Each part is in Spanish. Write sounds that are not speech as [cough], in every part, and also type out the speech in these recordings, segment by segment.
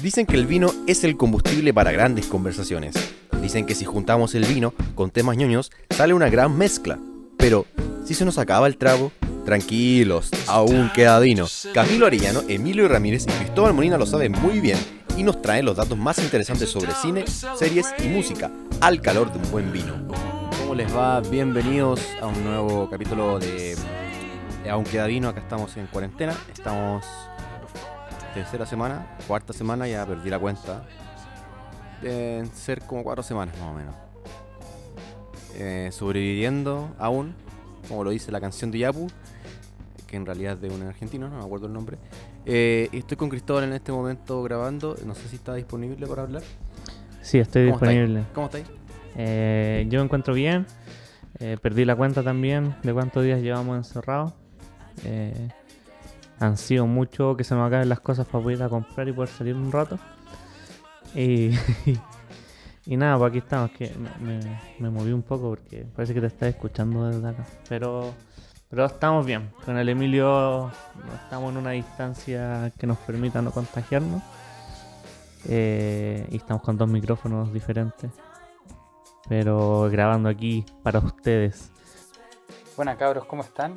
Dicen que el vino es el combustible para grandes conversaciones. Dicen que si juntamos el vino con temas ñoños, sale una gran mezcla. Pero, si se nos acaba el trago, tranquilos, aún queda vino. Camilo Arellano, Emilio Ramírez y Cristóbal Molina lo saben muy bien y nos traen los datos más interesantes sobre cine, series y música, al calor de un buen vino. ¿Cómo les va? Bienvenidos a un nuevo capítulo de Aún queda vino. Acá estamos en cuarentena. Estamos tercera semana, cuarta semana, ya perdí la cuenta. Deben ser como cuatro semanas más o menos. Eh, sobreviviendo aún, como lo dice la canción de Yapu, que en realidad es de un argentino, no me acuerdo el nombre. Eh, estoy con Cristóbal en este momento grabando. No sé si está disponible para hablar. Sí, estoy disponible. ¿Cómo estáis? Eh, yo me encuentro bien. perdí la cuenta también de cuántos días llevamos encerrados. Han sido mucho que se me acaben las cosas para poder ir a comprar y poder salir un rato. Y, [laughs] y nada, pues aquí estamos, que me, moví un poco porque parece que te estás escuchando desde acá. Pero, pero estamos bien. Con el Emilio estamos en una distancia que nos permita no contagiarnos. Eh, y estamos con dos micrófonos diferentes. Pero grabando aquí para ustedes. Buenas cabros, ¿cómo están?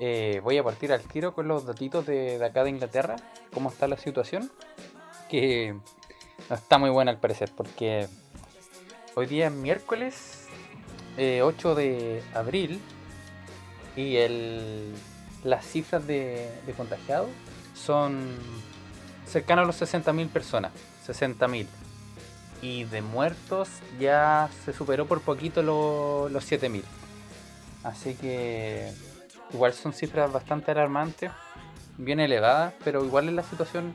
Eh, voy a partir al tiro con los datitos de, acá de Inglaterra, cómo está la situación, que no está muy buena al parecer, porque hoy día es miércoles 8 eh, de abril y el, las cifras de, contagiados son cercanas a los 60.000 personas, 60.000. Y de muertos ya se superó por poquito los 7.000. Así que igual son cifras bastante alarmantes, bien elevadas, pero igual es la situación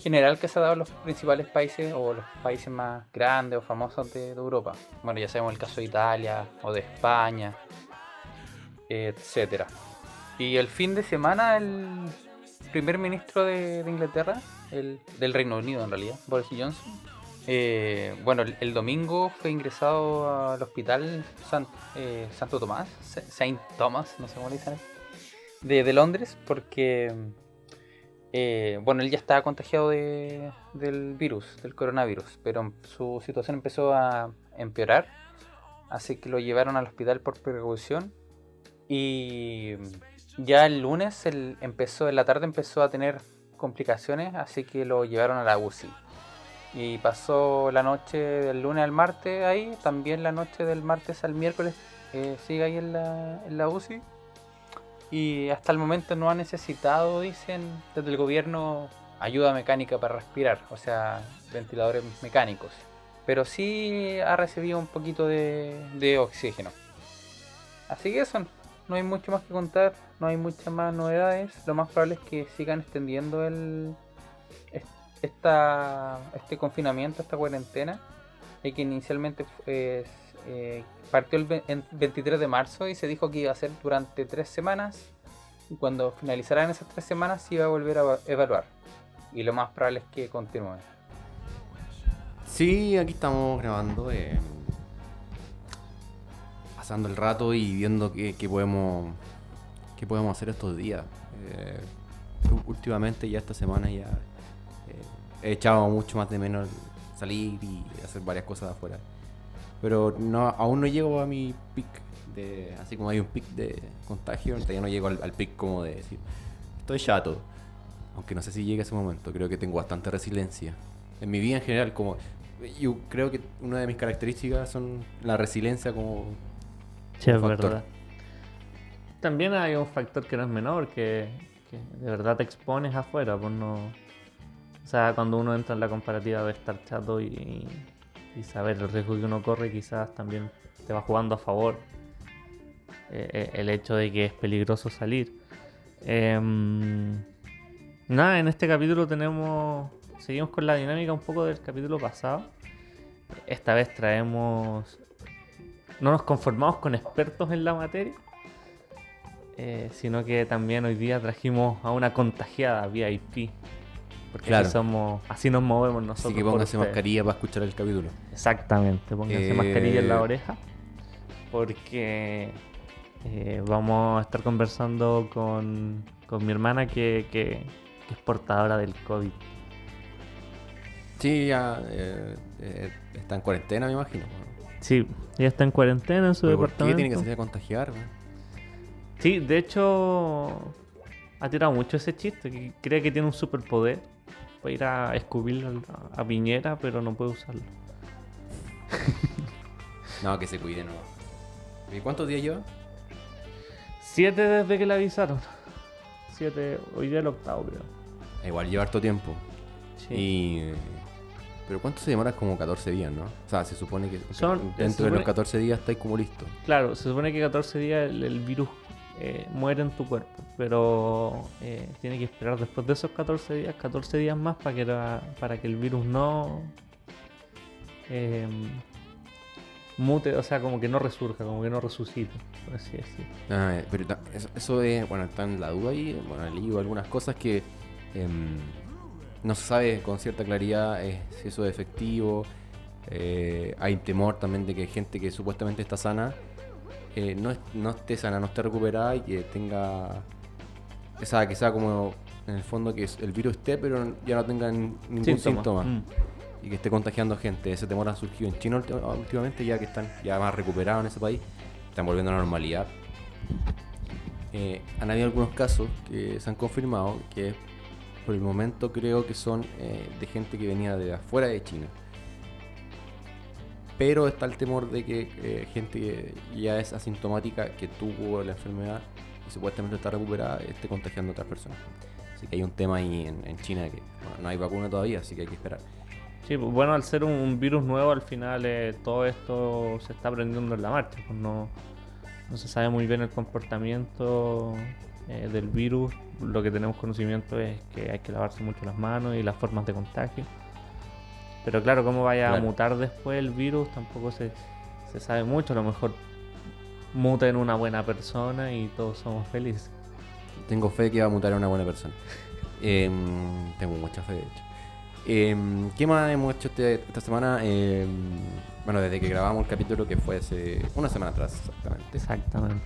general que se ha dado en los principales países o los países más grandes o famosos de, Europa. Bueno, ya sabemos el caso de Italia o de España, etcétera. Y el fin de semana el primer ministro de, Inglaterra, el, del Reino Unido en realidad, Boris Johnson, eh, bueno, el, domingo fue ingresado al hospital eh, Santo Tomás, Saint Thomas, no sé cómo le dicen, de, Londres, porque, eh, bueno, él ya estaba contagiado de, del virus, del coronavirus, pero su situación empezó a empeorar, así que lo llevaron al hospital por precaución y ya el lunes, el, empezó, en la tarde empezó a tener complicaciones, así que lo llevaron a la UCI y pasó la noche del lunes al martes ahí, también la noche del martes al miércoles eh, sigue ahí en la, UCI. Y hasta el momento no ha necesitado, dicen, desde el gobierno ayuda mecánica para respirar, o sea, ventiladores mecánicos. Pero sí ha recibido un poquito de, de oxígeno. Así que eso, no hay mucho más que contar, no hay muchas más novedades. Lo más probable es que sigan extendiendo el, esta, este confinamiento, esta cuarentena, y que inicialmente eh, partió el 23 de marzo y se dijo que iba a ser durante tres semanas. Y cuando finalizaran esas tres semanas se iba a volver a evaluar. Y lo más probable es que continúe. Sí, aquí estamos grabando, eh, pasando el rato y viendo qué, podemos qué podemos hacer estos días. Eh, últimamente ya esta semana ya he echado mucho más de menos salir y hacer varias cosas afuera. Pero no, aún no llego a mi pic de. Así como hay un pic de contagio, ya no llego al, pic como de decir. Estoy chato. Aunque no sé si llegue ese momento. Creo que tengo bastante resiliencia. En mi vida en general, como. Yo creo que una de mis características son la resiliencia como. Sí, es verdad. También hay un factor que no es menor, que, que de verdad te expones afuera, pues no o sea, cuando uno entra en la comparativa de estar chato y, saber el riesgo que uno corre, quizás también te va jugando a favor eh, eh, el hecho de que es peligroso salir. Em, nada, en este capítulo tenemos. Seguimos con la dinámica un poco del capítulo pasado. Esta vez traemos. No nos conformamos con expertos en la materia. Eh, sino que también hoy día trajimos a una contagiada VIP porque así, somos, así nos movemos nosotros. Así que pónganse mascarilla para escuchar el capítulo. Exactamente, pónganse mascarilla en la eh, oreja. Porque eh, vamos a estar conversando con, mi hermana que, es portadora del COVID. Sí, ya eh, eh, está en cuarentena, me imagino. Sí, ya está en cuarentena en su ¿Pero ¿Por departamento. qué tiene que salir a contagiar? Sí, de hecho, ha tirado mucho ese chiste, que cree que tiene un superpoder para ir a escupir a, a Piñera, pero no puede usarlo. [laughs] No, que se cuide, no. ¿Y cuántos días lleva? Siete desde que le avisaron. Siete, hoy día el octavo, creo. Igual lleva harto tiempo. Sí. Y... Pero ¿cuánto se demora? Como 14 días, ¿no? O sea, se supone que Son- se dentro de los supone- 14 días estáis como listo. Claro, se supone que 14 días el, el virus eh, muere en tu cuerpo, pero eh, tiene que esperar después de esos 14 días, 14 días más para que, para que el virus no eh, mute, o sea, como que no resurja, como que no resucite, por así decirlo. Ah, eh, pero eso, es, bueno, está en la duda ahí. Bueno, leído algunas cosas que em, no se sabe con cierta claridad si eso es efectivo. Hay temor también de que gente que supuestamente está sana eh, no, no esté sana, no esté recuperada y que tenga. O sea, que sea como en el fondo que el virus esté, pero ya no tenga ningún síntoma. Mm. y que esté contagiando gente. Ese temor ha surgido en China últimamente, ya que están ya más recuperados en ese país, están volviendo a la normalidad. Eh, han habido algunos casos que se han confirmado que por el momento creo que son eh, de gente que venía de afuera de China. Pero está el temor de que eh, gente que ya es asintomática, que tuvo la enfermedad y supuestamente está recuperada, esté contagiando a otras personas. Así que hay un tema ahí en, en China que bueno, no hay vacuna todavía, así que hay que esperar. Sí, pues, bueno, al ser un, virus nuevo, al final eh, todo esto se está aprendiendo en la marcha. Pues no, no se sabe muy bien el comportamiento eh, del virus. Lo que tenemos conocimiento es que hay que lavarse mucho las manos y las formas de contagio. Pero claro, cómo vaya a Claro. mutar después el virus tampoco se, se sabe mucho. A lo mejor muta en una buena persona y todos somos felices. Tengo fe que va a mutar a una buena persona. [laughs] Em, tengo mucha fe, de hecho. Em, ¿Qué más hemos hecho este- esta semana? Em, bueno, desde que grabamos el capítulo que fue hace una semana atrás, exactamente. Exactamente.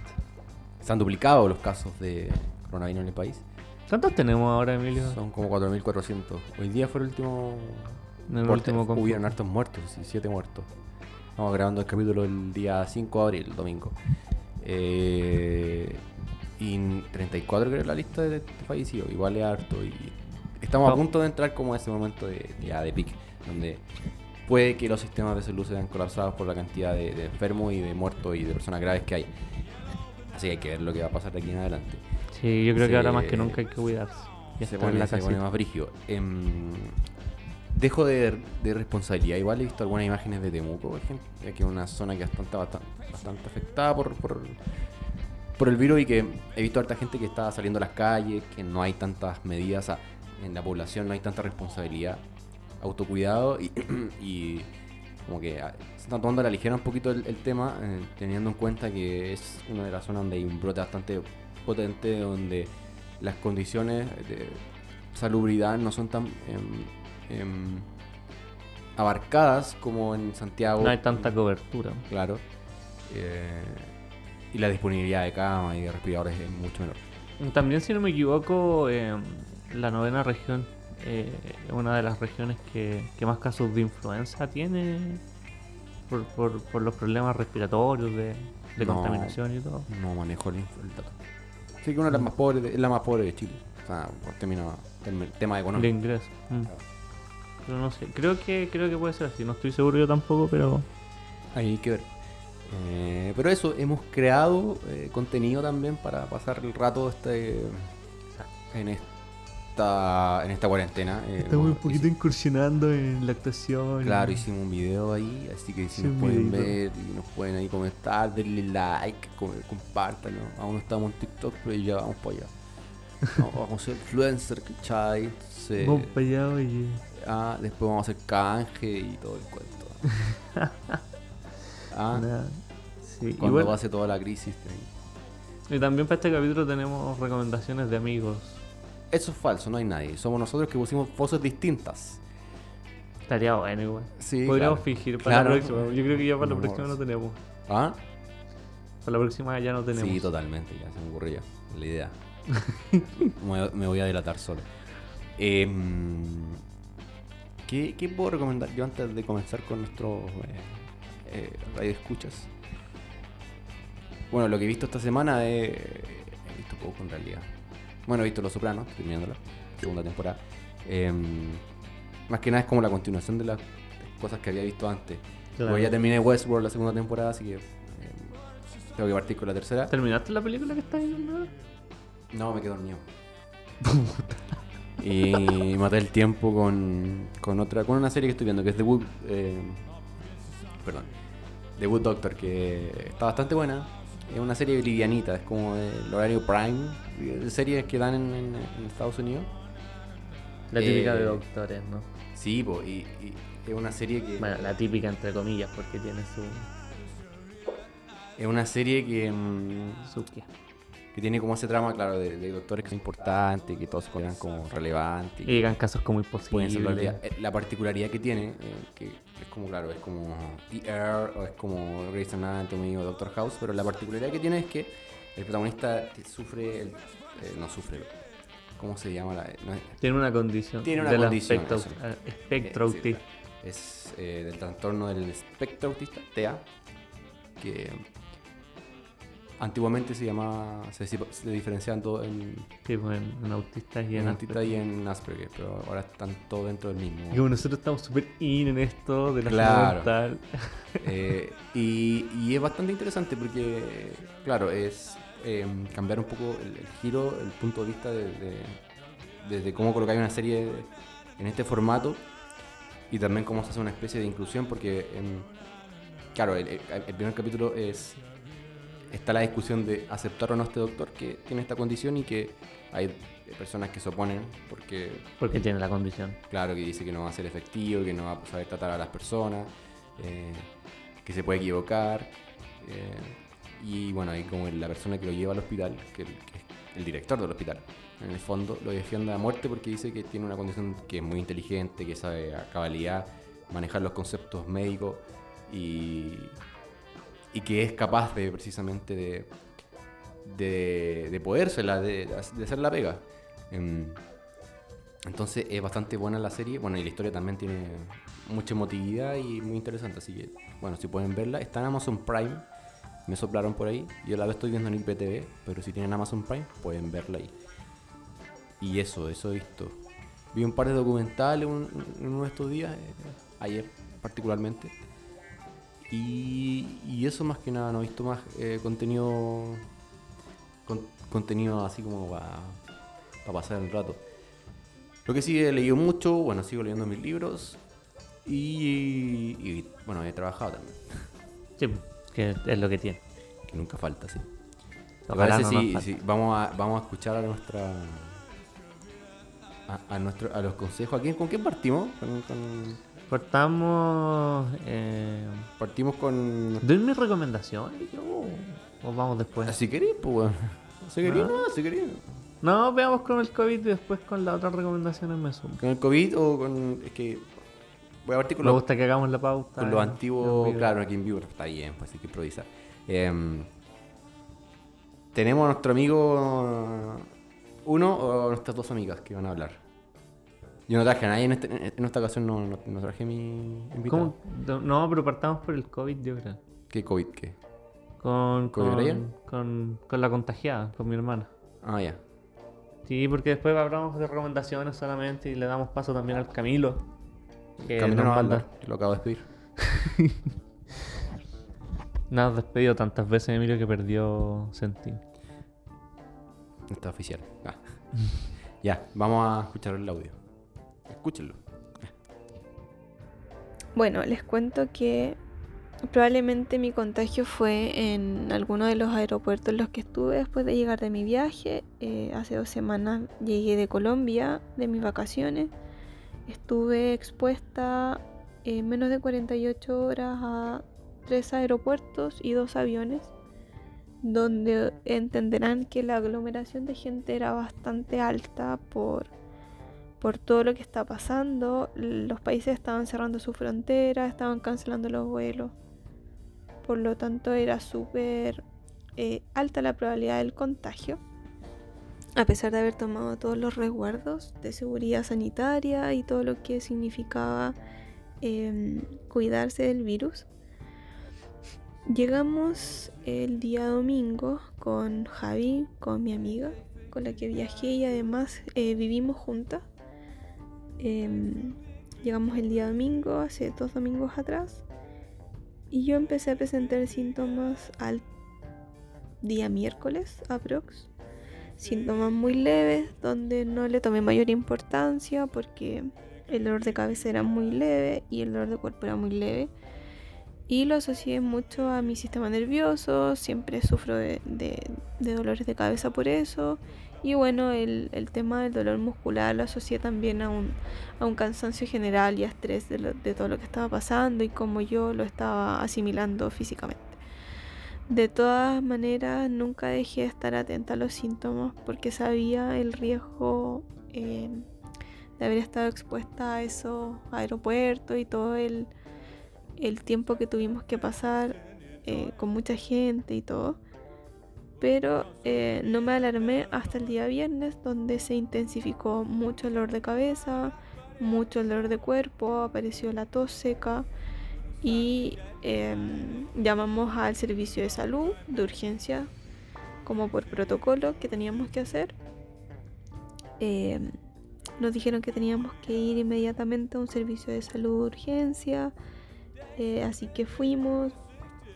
Se han duplicado los casos de coronavirus en el país. ¿Cuántos tenemos ahora, Emilio? Son como 4.400. Hoy día fue el último... En el último. Hubieron hartos muertos, sí, 7 muertos. Estamos grabando el capítulo el día 5 de abril, domingo. Eh, y 34 creo la lista de, fallecidos. Igual es harto. Y estamos a punto de entrar como a ese momento de, ya de pic, donde puede que los sistemas de salud se vean colapsados por la cantidad de, de enfermos y de muertos y de personas graves que hay. Así que hay que ver lo que va a pasar de aquí en adelante. Sí, yo creo que ahora más que nunca hay que cuidarse. Y se pone, la se pone más brigio. Em, dejo de, de responsabilidad. Igual he visto algunas imágenes de Temuco, por ejemplo, que es una zona que bastante, bastante, afectada por, el virus y que he visto a harta gente que está saliendo a las calles, que no hay tantas medidas, sea, en la población no hay tanta responsabilidad, autocuidado y, [clears throat] como que ah, se están tomando a la ligera un poquito el, tema, eh, teniendo en cuenta que es una de las zonas donde hay un brote bastante potente, donde las condiciones de salubridad no son tan em, em, abarcadas como en Santiago. No hay tanta cobertura. Claro. Eh, y la disponibilidad de cama y de respiradores es mucho menor. También, si no me equivoco, eh, la novena región eh, es una de las regiones que, que más casos de influenza tiene por, por, por los problemas respiratorios, de, de No. contaminación y todo. No manejo el, el dato. Sí que una de las más pobres, de- es la más pobre de Chile. O sea, por tema De económico. ingreso. Mm. Pero no sé, creo que, creo que puede ser así. No estoy seguro yo tampoco, pero Hay que ver. Eh, pero eso, hemos creado eh, contenido también para pasar el rato este en esta en esta cuarentena. Eh, hemos- hici- incursionando en la actuación. Claro, hicimos un video ahí, así que si Sí, nos un pueden ver y nos pueden ahí comentar, denle like, com- compártanlo. Aún no estamos en TikTok, pero ya vamos para allá. [laughs] No, vamos a ser influencer, ¿cachai? Vamos para allá, oye. Después vamos a hacer canje y todo el cuento. [laughs] ah, Nada. Sí, cuando bueno, pase toda la crisis. y también para este capítulo tenemos recomendaciones de amigos. Eso es falso, no hay nadie. Somos nosotros que pusimos voces distintas. Estaría bueno igual. Sí, Podríamos claro. fingir para Claro. la próxima. Yo creo que ya para la próxima no tenemos. ¿Ah? Para la próxima ya no tenemos. Sí, totalmente, ya se me ocurrió ya, la idea. [laughs] me, voy a delatar solo. Em, ¿Qué, ¿Qué, puedo recomendar yo antes de comenzar con nuestros eh, radio escuchas? Bueno, lo que he visto esta semana es... He visto poco en realidad. Bueno, he visto Los Sopranos, terminándola, segunda temporada. Em, más que nada es como la continuación de las cosas que había visto antes. Claro. ya terminé Westworld la segunda temporada, así que em, tengo que partir con la tercera. ¿Terminaste la película que estás viendo? No, me quedé dormido. [laughs] y maté el tiempo con, con otra con una serie que estoy viendo que es The Wood eh, perdón The Wood Doctor que está bastante buena. Es una serie livianita es como el horario prime de series que dan en, Estados Unidos. La típica de eh, doctores no sí po, y, es una serie que bueno la típica entre comillas porque tiene su es una serie que mmm, que tiene como ese trama, claro, de, doctores que son importantes, que todos se consideran como relevantes. Y llegan casos como imposibles. Eh, la, particularidad que tiene, eh, que es como, claro, es como ER o es como Grey's Anatomy o Doctor House, pero la particularidad que tiene es que el protagonista sufre, el, eh, no sufre, ¿cómo se llama? La, tiene una condición. Tiene una condición. espectro autista. Es del trastorno del espectro autista, TEA, que Antiguamente se llamaba, se, se diferenciaban todo en, sí, pues, en, autistas y en, autistas y en Asperger, pero ahora están todos dentro del mismo. Y como nosotros estamos súper in en esto de la claro. mental. [laughs] Eh, y, y, es bastante interesante porque, claro, es eh, cambiar un poco el, giro, el punto de vista de, de, cómo colocar una serie en este formato y también cómo se hace una especie de inclusión porque, claro, el, el primer capítulo es está la discusión de aceptar o no este doctor que tiene esta condición y que hay personas que se oponen porque... Porque tiene la condición. Claro, que dice que no va a ser efectivo, que no va a saber tratar a las personas, eh, que se puede equivocar. Eh, y bueno, hay como la persona que lo lleva al hospital, que, es el director del hospital, en el fondo, lo defiende a muerte porque dice que tiene una condición que es muy inteligente, que sabe a cabalidad manejar los conceptos médicos y, y que es capaz de precisamente de, de, de podérsela, de, hacer la pega. Em, entonces es bastante buena la serie. Bueno, y la historia también tiene mucha emotividad y muy interesante. Así que, bueno, si pueden verla, está en Amazon Prime. Me soplaron por ahí. Yo la estoy viendo en IPTV, pero si tienen Amazon Prime, pueden verla ahí. Y eso, eso he visto. Vi un par de documentales en uno de estos días, eh, ayer particularmente. Y, eso más que nada, no he visto más eh, contenido contenido así como para pasar el rato. Lo que sí he leído mucho, bueno, sigo leyendo mis libros y, bueno, he trabajado también. [laughs] Sí, que es lo que tiene. Que nunca falta, sí. ¿Te parece si, vamos, a, vamos a escuchar a nuestra... A, nuestro, a los consejos. ¿A ¿Con quién partimos? ¿Con, Cortamos. Eh... Partimos con. ¿Doy mi recomendación? ¿O vamos después? Si queréis, pues, Si queréis, no, si queréis. No, veamos con el COVID y después con las otras recomendaciones me sumo. ¿Con el COVID o con.? Es que. Voy a partir con Me gusta que hagamos la pauta. Con lo antiguo, claro, aquí en vivo. Está bien, pues hay que improvisar. Em, tenemos a nuestro amigo. Uno o nuestras dos amigas que van a hablar. Yo no traje a nadie en, este, en esta ocasión, no, no, traje mi invitado. ¿Cómo? No, pero partamos por el COVID, yo creo. ¿Qué COVID qué? Con, con, con, con, la contagiada, con mi hermana. Ah, ya. Sí, porque después hablamos de recomendaciones solamente y le damos paso también al Camilo. Que Camilo no anda, lo acabo de despedir. [laughs] Nada, despedido tantas veces, Emilio, que perdió sentido. Está oficial. Ah. [laughs] ya, vamos a escuchar el audio. Escúchenlo. Bueno, les cuento que probablemente mi contagio fue en alguno de los aeropuertos en los que estuve después de llegar de mi viaje. Eh, hace dos semanas llegué de Colombia, de mis vacaciones. Estuve expuesta en menos de 48 horas a tres aeropuertos y dos aviones, donde entenderán que la aglomeración de gente era bastante alta por por todo lo que está pasando. Los países estaban cerrando su frontera, estaban cancelando los vuelos. Por lo tanto, era súper eh, alta la probabilidad del contagio. a pesar de haber tomado todos los resguardos de seguridad sanitaria y todo lo que significaba em, cuidarse del virus, llegamos el día domingo con Javi, con mi amiga, con la que viajé y además eh, vivimos juntas. Em, llegamos el día domingo, hace dos domingos atrás, y yo empecé a presentar síntomas al día miércoles, aprox síntomas muy leves donde no le tomé mayor importancia porque el dolor de cabeza era muy leve y el dolor de cuerpo era muy leve. Y lo asocié mucho a mi sistema nervioso, siempre sufro de, dolores de cabeza por eso. Y bueno, el, tema del dolor muscular lo asocié también a un, a un cansancio general y a estrés de, de todo lo que estaba pasando y cómo yo lo estaba asimilando físicamente. De todas maneras, nunca dejé de estar atenta a los síntomas porque sabía el riesgo eh, de haber estado expuesta a esos aeropuertos y todo el, tiempo que tuvimos que pasar eh, con mucha gente y todo. Pero eh, no me alarmé hasta el día viernes, donde se intensificó mucho dolor de cabeza, mucho dolor de cuerpo, apareció la tos seca y em, llamamos al servicio de salud de urgencia como por protocolo que teníamos que hacer. Em, nos dijeron que teníamos que ir inmediatamente a un servicio de salud de urgencia, eh, así que fuimos,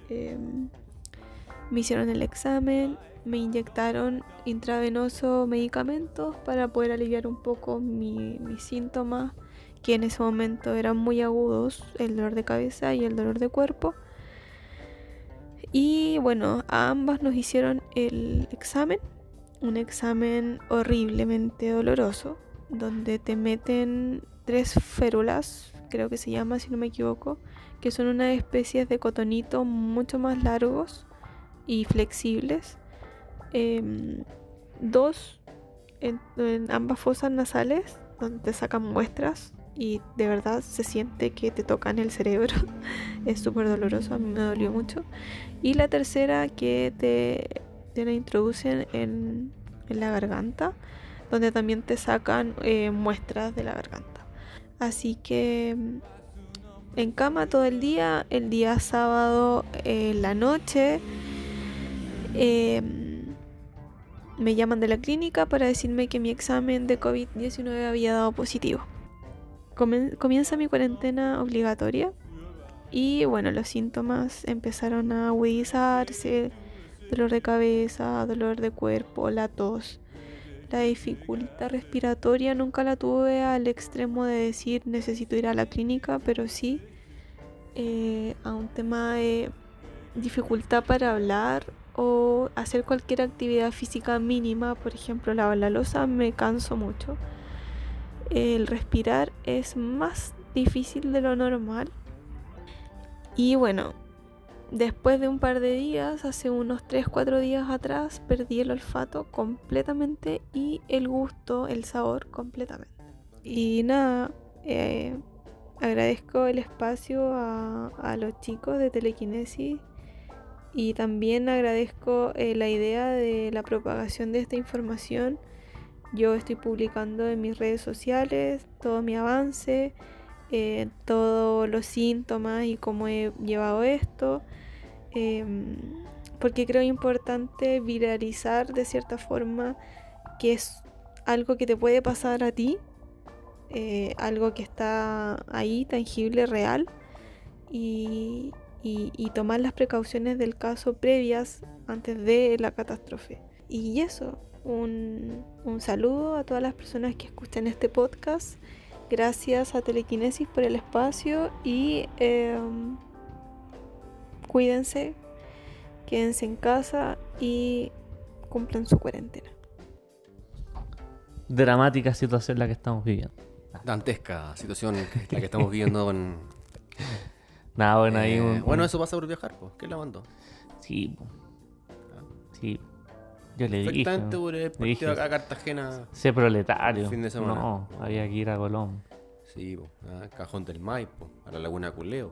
em, me hicieron el examen, me inyectaron intravenoso medicamentos para poder aliviar un poco mis síntomas que en ese momento eran muy agudos, el dolor de cabeza y el dolor de cuerpo. Y bueno, a ambas nos hicieron el examen, un examen horriblemente doloroso, donde te meten tres férulas, creo que se llama si no me equivoco, que son unas especies de cotonito mucho más largos y flexibles. Em, dos en, ambas fosas nasales, donde te sacan muestras y de verdad se siente que te tocan el cerebro. [laughs] es súper doloroso, a mí me dolió mucho. Y la tercera que te, te la introducen en, en, la garganta, donde también te sacan eh, muestras de la garganta. Así que mm, en cama todo el día, el día sábado en la noche. Em, me llaman de la clínica para decirme que mi examen de COVID-19 había dado positivo comienza mi cuarentena obligatoria y bueno, los síntomas empezaron a agudizarse, dolor de cabeza, dolor de cuerpo, la tos. La dificultad respiratoria nunca la tuve al extremo de decir necesito ir a la clínica, pero sí eh, a un tema de dificultad para hablar o hacer cualquier actividad física mínima, por ejemplo la losa, me canso mucho el respirar es más difícil de lo normal. Y bueno, después de un par de días, hace unos 3-4 días atrás, perdí el olfato completamente y el gusto, el sabor completamente. Y nada, eh, agradezco el espacio a, a, los chicos de Telequinesis y también agradezco eh, la idea de la propagación de esta información. Yo estoy publicando en mis redes sociales todo mi avance, eh, todos los síntomas y cómo he llevado esto, em, porque creo importante viralizar de cierta forma que es algo que te puede pasar a ti, eh, algo que está ahí, tangible, real, y, y tomar las precauciones del caso previas antes de la catástrofe. Y eso, un, saludo a todas las personas que escuchan este podcast. Gracias a Telequinesis por el espacio y em, cuídense, quédense en casa y cumplan su cuarentena. Dramática situación la que estamos viviendo. Dantesca situación la que estamos viviendo con... [laughs] Nada, bueno, ahí eh, Bueno, eso pasa por viajar, pues. ¿Qué la mandó? Sí, sí. Yo le dije. Perfectamente por el partido acá a Cartagena. Sé proletario. Fin de semana. No, había que ir a Colón. Sí, ah, Cajón del Maipo, a la Laguna Culeo.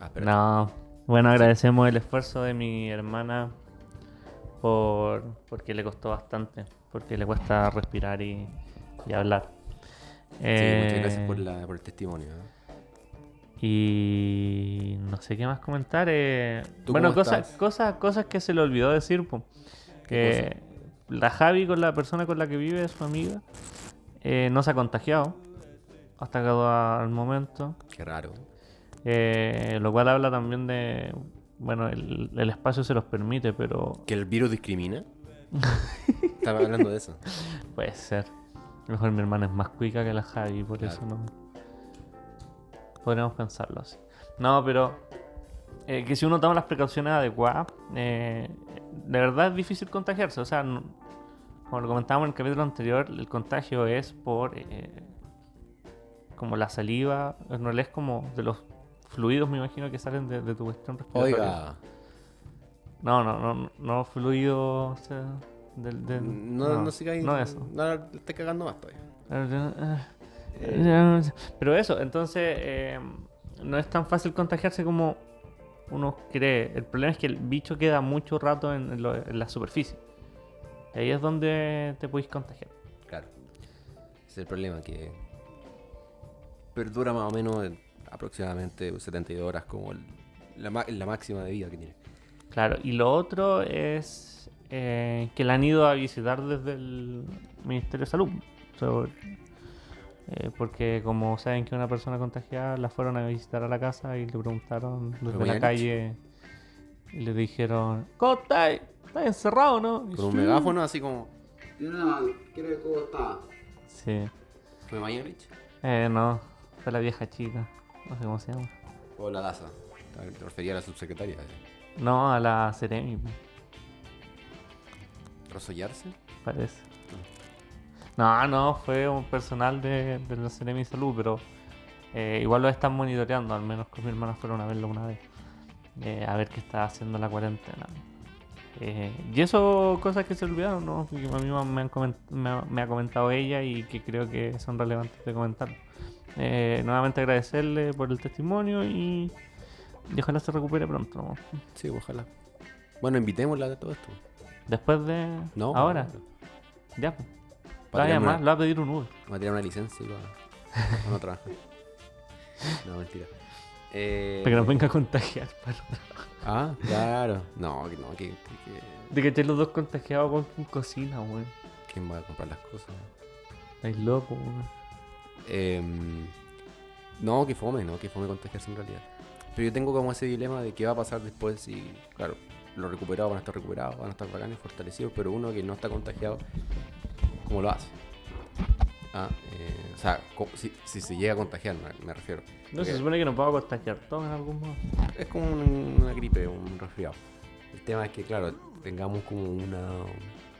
Ah, no, bueno, agradecemos el esfuerzo de mi hermana por porque le costó bastante. porque le cuesta respirar y, y hablar. Sí, muchas gracias Eh, por, la, por el testimonio. ¿eh? Y no sé qué más comentar. eh, ¿Tú Bueno, cosas, cosas, cosas que se le olvidó decir. po. Que la Javi con la persona con la que vive, su amiga, eh, no se ha contagiado hasta cada momento. Qué raro. Eh, lo cual habla también de. Bueno, el, el espacio se los permite, pero ¿Que el virus discrimina? [laughs] Estaba hablando de eso. puede ser. A lo mejor mi hermana es más cuica que la Javi, por Claro. eso no. Podríamos pensarlo así. No, pero. eh, que si uno toma las precauciones adecuadas, eh, de verdad es difícil contagiarse. O sea, no- como lo comentábamos en el capítulo anterior, el contagio es por. eh, como la saliva, realidad es como de los fluidos, me imagino, que salen de, de tu cuestión respiratoria. Oiga, No, no, no, no fluido. O sea, del, del- no, no, sigáis. No eso. No, esté cagando más todavía. Pero eso, entonces eh, no es tan fácil contagiarse como uno cree. El problema es que el bicho queda mucho rato en, en lo- en la superficie. Y ahí es donde te podéis contagiar. Claro. Es el problema, que perdura más o menos en aproximadamente 72 horas como la, ma- la máxima de vida que tiene. Claro, y lo otro es eh, que la han ido a visitar desde el Ministerio de Salud. Eh, porque como saben que una persona contagiada la fueron a visitar a la casa y le preguntaron desde la calle y le dijeron, ¿cómo estás? ¿Estás encerrado no? Y Con un megáfono así como... ¿Cómo está? Sí. ¿Fue Mañalich? Eh, no, fue la vieja chica. No sé cómo se llama. ¿O la DASA? Te refería a la subsecretaria. No, a la Ceremi, ¿Rosollarse? parece. No, no, fue un personal de, de la Ceremi Salud, pero eh, igual lo están monitoreando, al menos con mi hermana fueron a verlo una vez. eh, a ver qué está haciendo la cuarentena. Eh, y eso, cosas que se olvidaron, ¿no? Que a mí me, han me ha- me ha comentado ella y que creo que son relevantes de comentar. Eh, nuevamente agradecerle por el testimonio y, y ojalá se recupere pronto. ¿no? Sí, ojalá. Bueno, invitémosla de todo esto. Después de... No, Ahora, no, ya. Pues. Para Va a tirarme llamar, una- lo va a pedir un Uber. Va a tirar una licencia y va a no trabajar. [laughs] No, mentira. Eh, Para que nos venga a contagiar. [laughs] para- Ah, claro. No, que no, que, que- que- De que estén los dos contagiados con, con cocina, weón. ¿Quién va a comprar las cosas? Estáis loco, weón. Em, no, que fome, no, que fome contagiarse en realidad. Pero yo tengo como ese dilema de qué va a pasar después si, claro, los recuperados van a estar recuperados, van a estar bacanes, fortalecidos, pero uno que no está contagiado, ¿cómo lo hace? Ah, eh, o sea, si, si se llega a contagiar, me, me refiero. No, Porque se supone que nos vamos a contagiar todos en algún modo. Es como un- una gripe, un resfriado. El tema es que, claro, tengamos como una.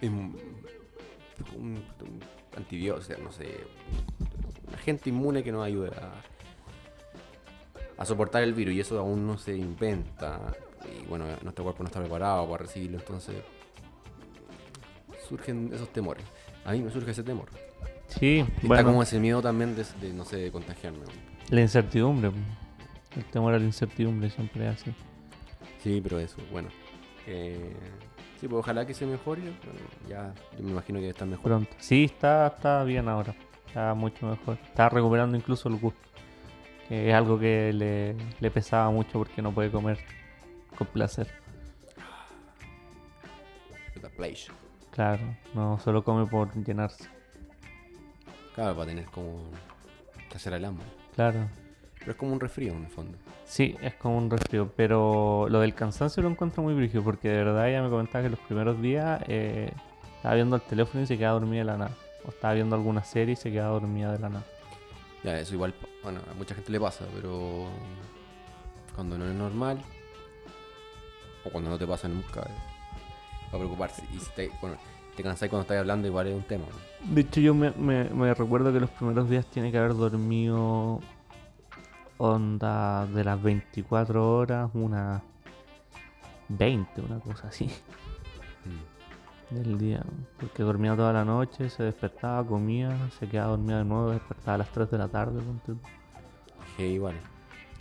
em, Un, un antibiótico, o sea, no sé. Un agente inmune que nos ayude a. a soportar el virus y eso aún no se inventa. Y bueno, nuestro cuerpo no está preparado para recibirlo, entonces. surgen esos temores. A mí me surge ese temor. Sí, Está bueno, como ese miedo también de, de, no sé, de contagiarme. la incertidumbre. El temor a la incertidumbre siempre es así. Sí, pero eso, bueno. Eh, sí, pues ojalá que se mejore. bueno, ya, yo me imagino que está mejor. Pronto. Sí, está, está bien ahora. Está mucho mejor. Está recuperando incluso el gusto. Que es algo que le, le pesaba mucho porque no puede comer con placer. The place. Claro, no solo come por llenarse. Claro, para tener como. que hacer el hambre. Claro. Pero es como un resfrío en el fondo. Sí, es como un resfrío, pero lo del cansancio lo encuentro muy brígido porque de verdad ella me comentaba que los primeros días eh, estaba viendo el teléfono y se quedaba dormida de la nada. O estaba viendo alguna serie y se quedaba dormida de la nada. Ya, eso igual, bueno, a mucha gente le pasa, pero. cuando no es normal. o cuando no te pasa nunca. eh, va a preocuparse. Y si te, bueno, te cansáis cuando estás hablando, igual es un tema. ¿no? De hecho, yo me, me- me recuerdo que los primeros días tiene que haber dormido onda de las 24 horas, unas 20, una cosa así, Mm. del día. Porque dormía toda la noche, se despertaba, comía, se quedaba dormida de nuevo, despertaba a las 3 de la tarde. ponte tú.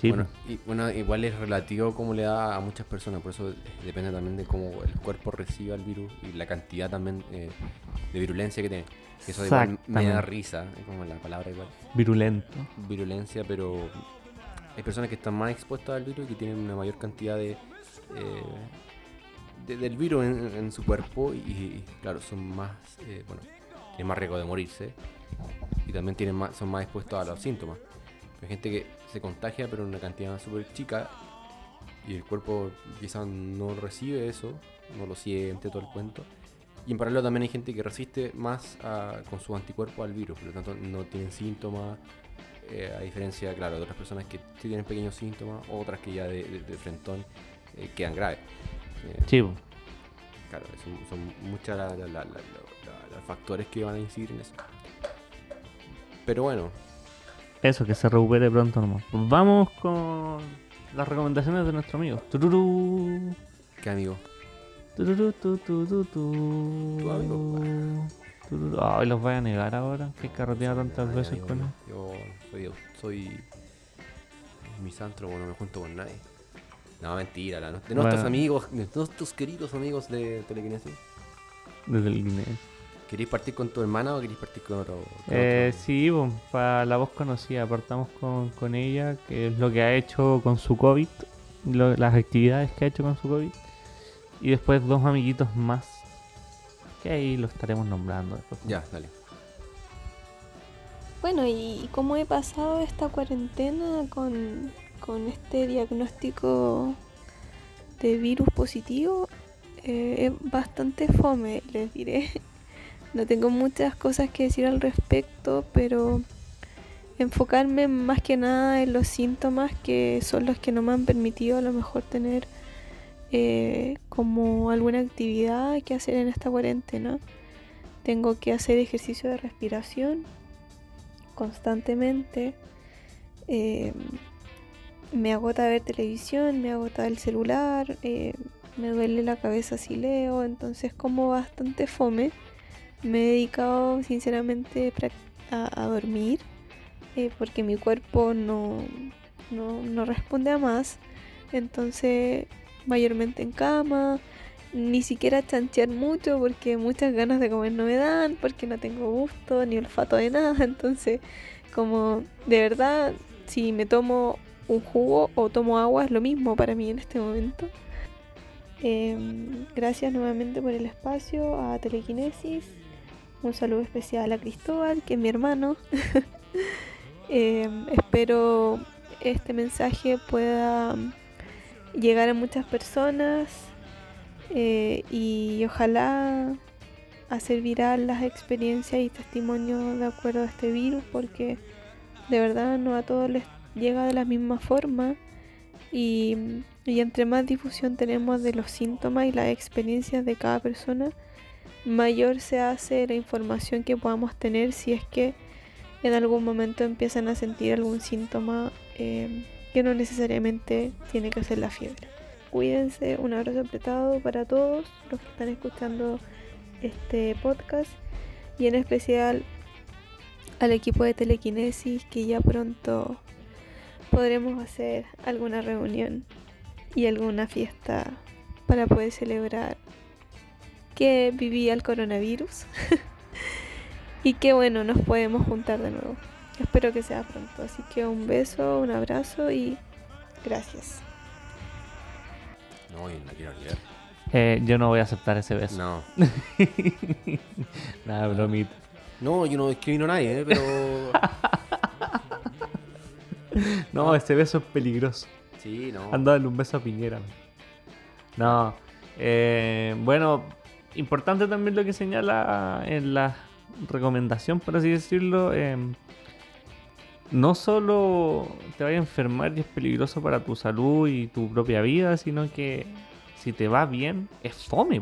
Bueno, y, bueno, igual es relativo como le da a muchas personas, por eso depende también de cómo el cuerpo reciba el virus y la cantidad también eh, de virulencia que tiene. Eso igual me da risa, es como la palabra igual. Virulento. Virulencia, pero hay personas que están más expuestas al virus y que tienen una mayor cantidad de, eh, del virus en, su cuerpo y, claro, son más, eh, bueno, tienen más riesgo de morirse y también tienen más, son más expuestos a los síntomas. Hay gente que se contagia pero en una cantidad súper chica y el cuerpo quizás no recibe eso, no lo siente todo el cuento. Y en paralelo también hay gente que resiste más con su anticuerpo al virus, por lo tanto no tienen síntomas, eh, a diferencia, claro, de otras personas que sí tienen pequeños síntomas, otras que ya de, de, frentón eh, quedan graves. Eh, sí. Claro, son, son muchos los factores que van a incidir en eso. Pero bueno. Eso, que se recupere pronto nomás. Pues vamos con las recomendaciones de nuestro amigo. Tururú. ¿Qué amigo? Tururú, tu, tu, tu, tu. amigo? Ay, los voy a negar ahora. Que carretear tantas veces con él. Yo soy, soy misántropo, no me junto con nadie. No, mentira. de nuestros amigos, de nuestros queridos amigos de Telequinesis. De Telequinesis. ¿Queréis partir con tu hermana o queréis partir con otro? eh, Sí, para la voz conocida, partamos con, ella, que es lo que ha hecho con su COVID, las actividades que ha hecho con su COVID. Y después dos amiguitos más, que ahí lo estaremos nombrando después. Ya, dale. Bueno, y cómo he pasado esta cuarentena con, con este diagnóstico de virus positivo, eh, es bastante fome, les diré. No tengo muchas cosas que decir al respecto, pero enfocarme más que nada en los síntomas que son los que no me han permitido a lo mejor tener eh, como alguna actividad que hacer en esta cuarentena. Tengo que hacer ejercicio de respiración constantemente. Eh, me agota ver televisión, me agota el celular, eh, me duele la cabeza si leo, entonces como bastante fome me he dedicado sinceramente a, dormir eh, porque mi cuerpo no, no, responde a más. Entonces, mayormente en cama, ni siquiera chanchear mucho porque muchas ganas de comer no me dan, porque no tengo gusto ni olfato de nada. [laughs] Entonces, como de verdad, si me tomo un jugo o tomo agua es lo mismo para mí en este momento. Em, gracias nuevamente por el espacio, a Telequinesis un saludo especial a Cristóbal, que es mi hermano. [laughs] Em, espero este mensaje pueda llegar a muchas personas eh, y ojalá hacer las experiencias y testimonios de acuerdo a este virus porque de verdad no a todos les llega de la misma forma y, y entre más difusión tenemos de los síntomas y las experiencias de cada persona mayor se hace la información que podamos tener si es que en algún momento empiezan a sentir algún síntoma eh, que no necesariamente tiene que ser la fiebre. Cuídense, un abrazo apretado para todos los que están escuchando este podcast y en especial al equipo de telequinesis que ya pronto podremos hacer alguna reunión y alguna fiesta para poder celebrar que vivía el coronavirus. [laughs] y que bueno, nos podemos juntar de nuevo. Espero que sea pronto. Así que un beso, un abrazo y gracias. No, y no quiero leer. Eh, yo no voy a aceptar ese beso. No. [laughs] Nada, bromita. No, yo no escribí a nadie, ¿eh? pero. [laughs] no, ese beso es peligroso. Sí, no. Anda un beso a Piñera. No. Eh, bueno, importante también lo que señala en la recomendación, por así decirlo. Em, no solo te vaya a enfermar y es peligroso para tu salud y tu propia vida, sino que si te va bien, es fome.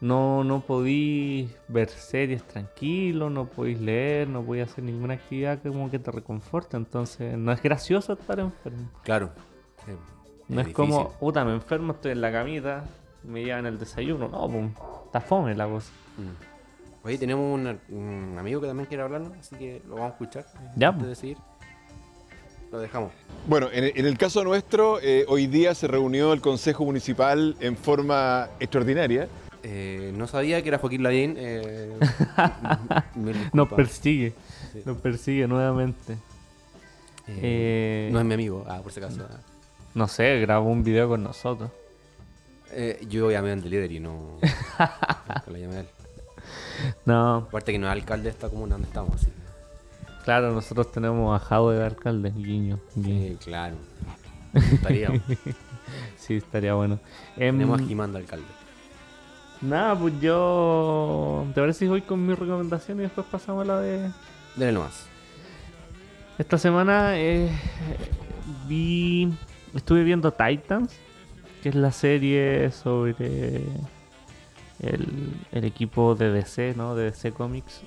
No, no podís ver series tranquilo, no podéis leer, no podéis hacer ninguna actividad que como que te reconforte. Entonces, no es gracioso estar enfermo. Claro. no es, como, puta, me enfermo, estoy en la camita, me llevan el desayuno. No, pum, está fome la cosa. Mm. Oye, tenemos un, amigo que también quiere hablarnos, así que lo vamos a escuchar. Ya, antes de seguir. lo dejamos. Bueno, en, en el caso nuestro, eh, hoy día se reunió el Consejo Municipal en forma extraordinaria. Eh, no sabía que era Joaquín Lavín. Eh, [laughs] Nos persigue. Sí. Nos persigue nuevamente. Eh, Eh, no es mi amigo, ah, por si acaso. No sé, grabó un video con nosotros. Eh, yo llamé en delivery, no. nunca lo llamé a él. [laughs] No, Aparte que no es alcalde de esta comuna donde estamos, así. claro, nosotros tenemos a Jado de alcalde, guiño. guiño. Sí, claro. [laughs] Estaríamos. Sí, estaría bueno. Em, Tenemos a Jimán alcalde. nada, pues yo. ¿Te parece si voy con mi recomendación y después pasamos a la de. Dele nomás. Esta semana eh, vi. Estuve viendo Titans, que es la serie sobre el, el equipo de DC, ¿no? De DC Comics,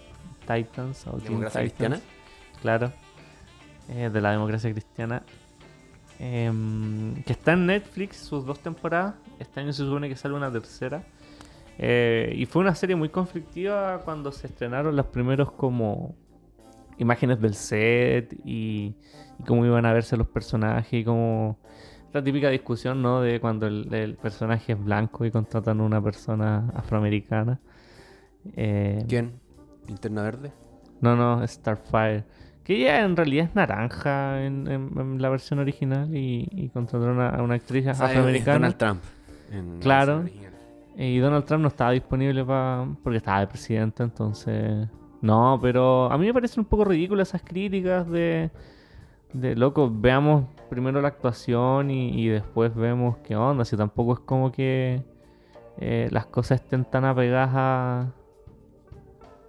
Titans. o Democracia Titans, cristiana. Claro. eh, de la democracia cristiana. em, que está en Netflix, sus dos temporadas. Este año se supone que sale una tercera. Eh, y fue una serie muy conflictiva cuando se estrenaron los primeros como imágenes del set y, y cómo iban a verse los personajes y como la típica discusión, ¿no? De cuando el, el personaje es blanco y contratan a una persona afroamericana. Eh, ¿Quién? ¿Linterna verde? no, no, Starfire. Que ella en realidad es naranja en, en- en la versión original y, y contrataron a, una actriz es- es afroamericana. Donald Trump. en Claro. Y Donald Trump no estaba disponible para porque estaba de presidente, entonces... No, pero a mí me parecen un poco ridículas esas críticas de... De loco, veamos primero la actuación y, después vemos qué onda. Si tampoco es como que eh, las cosas estén tan apegadas a,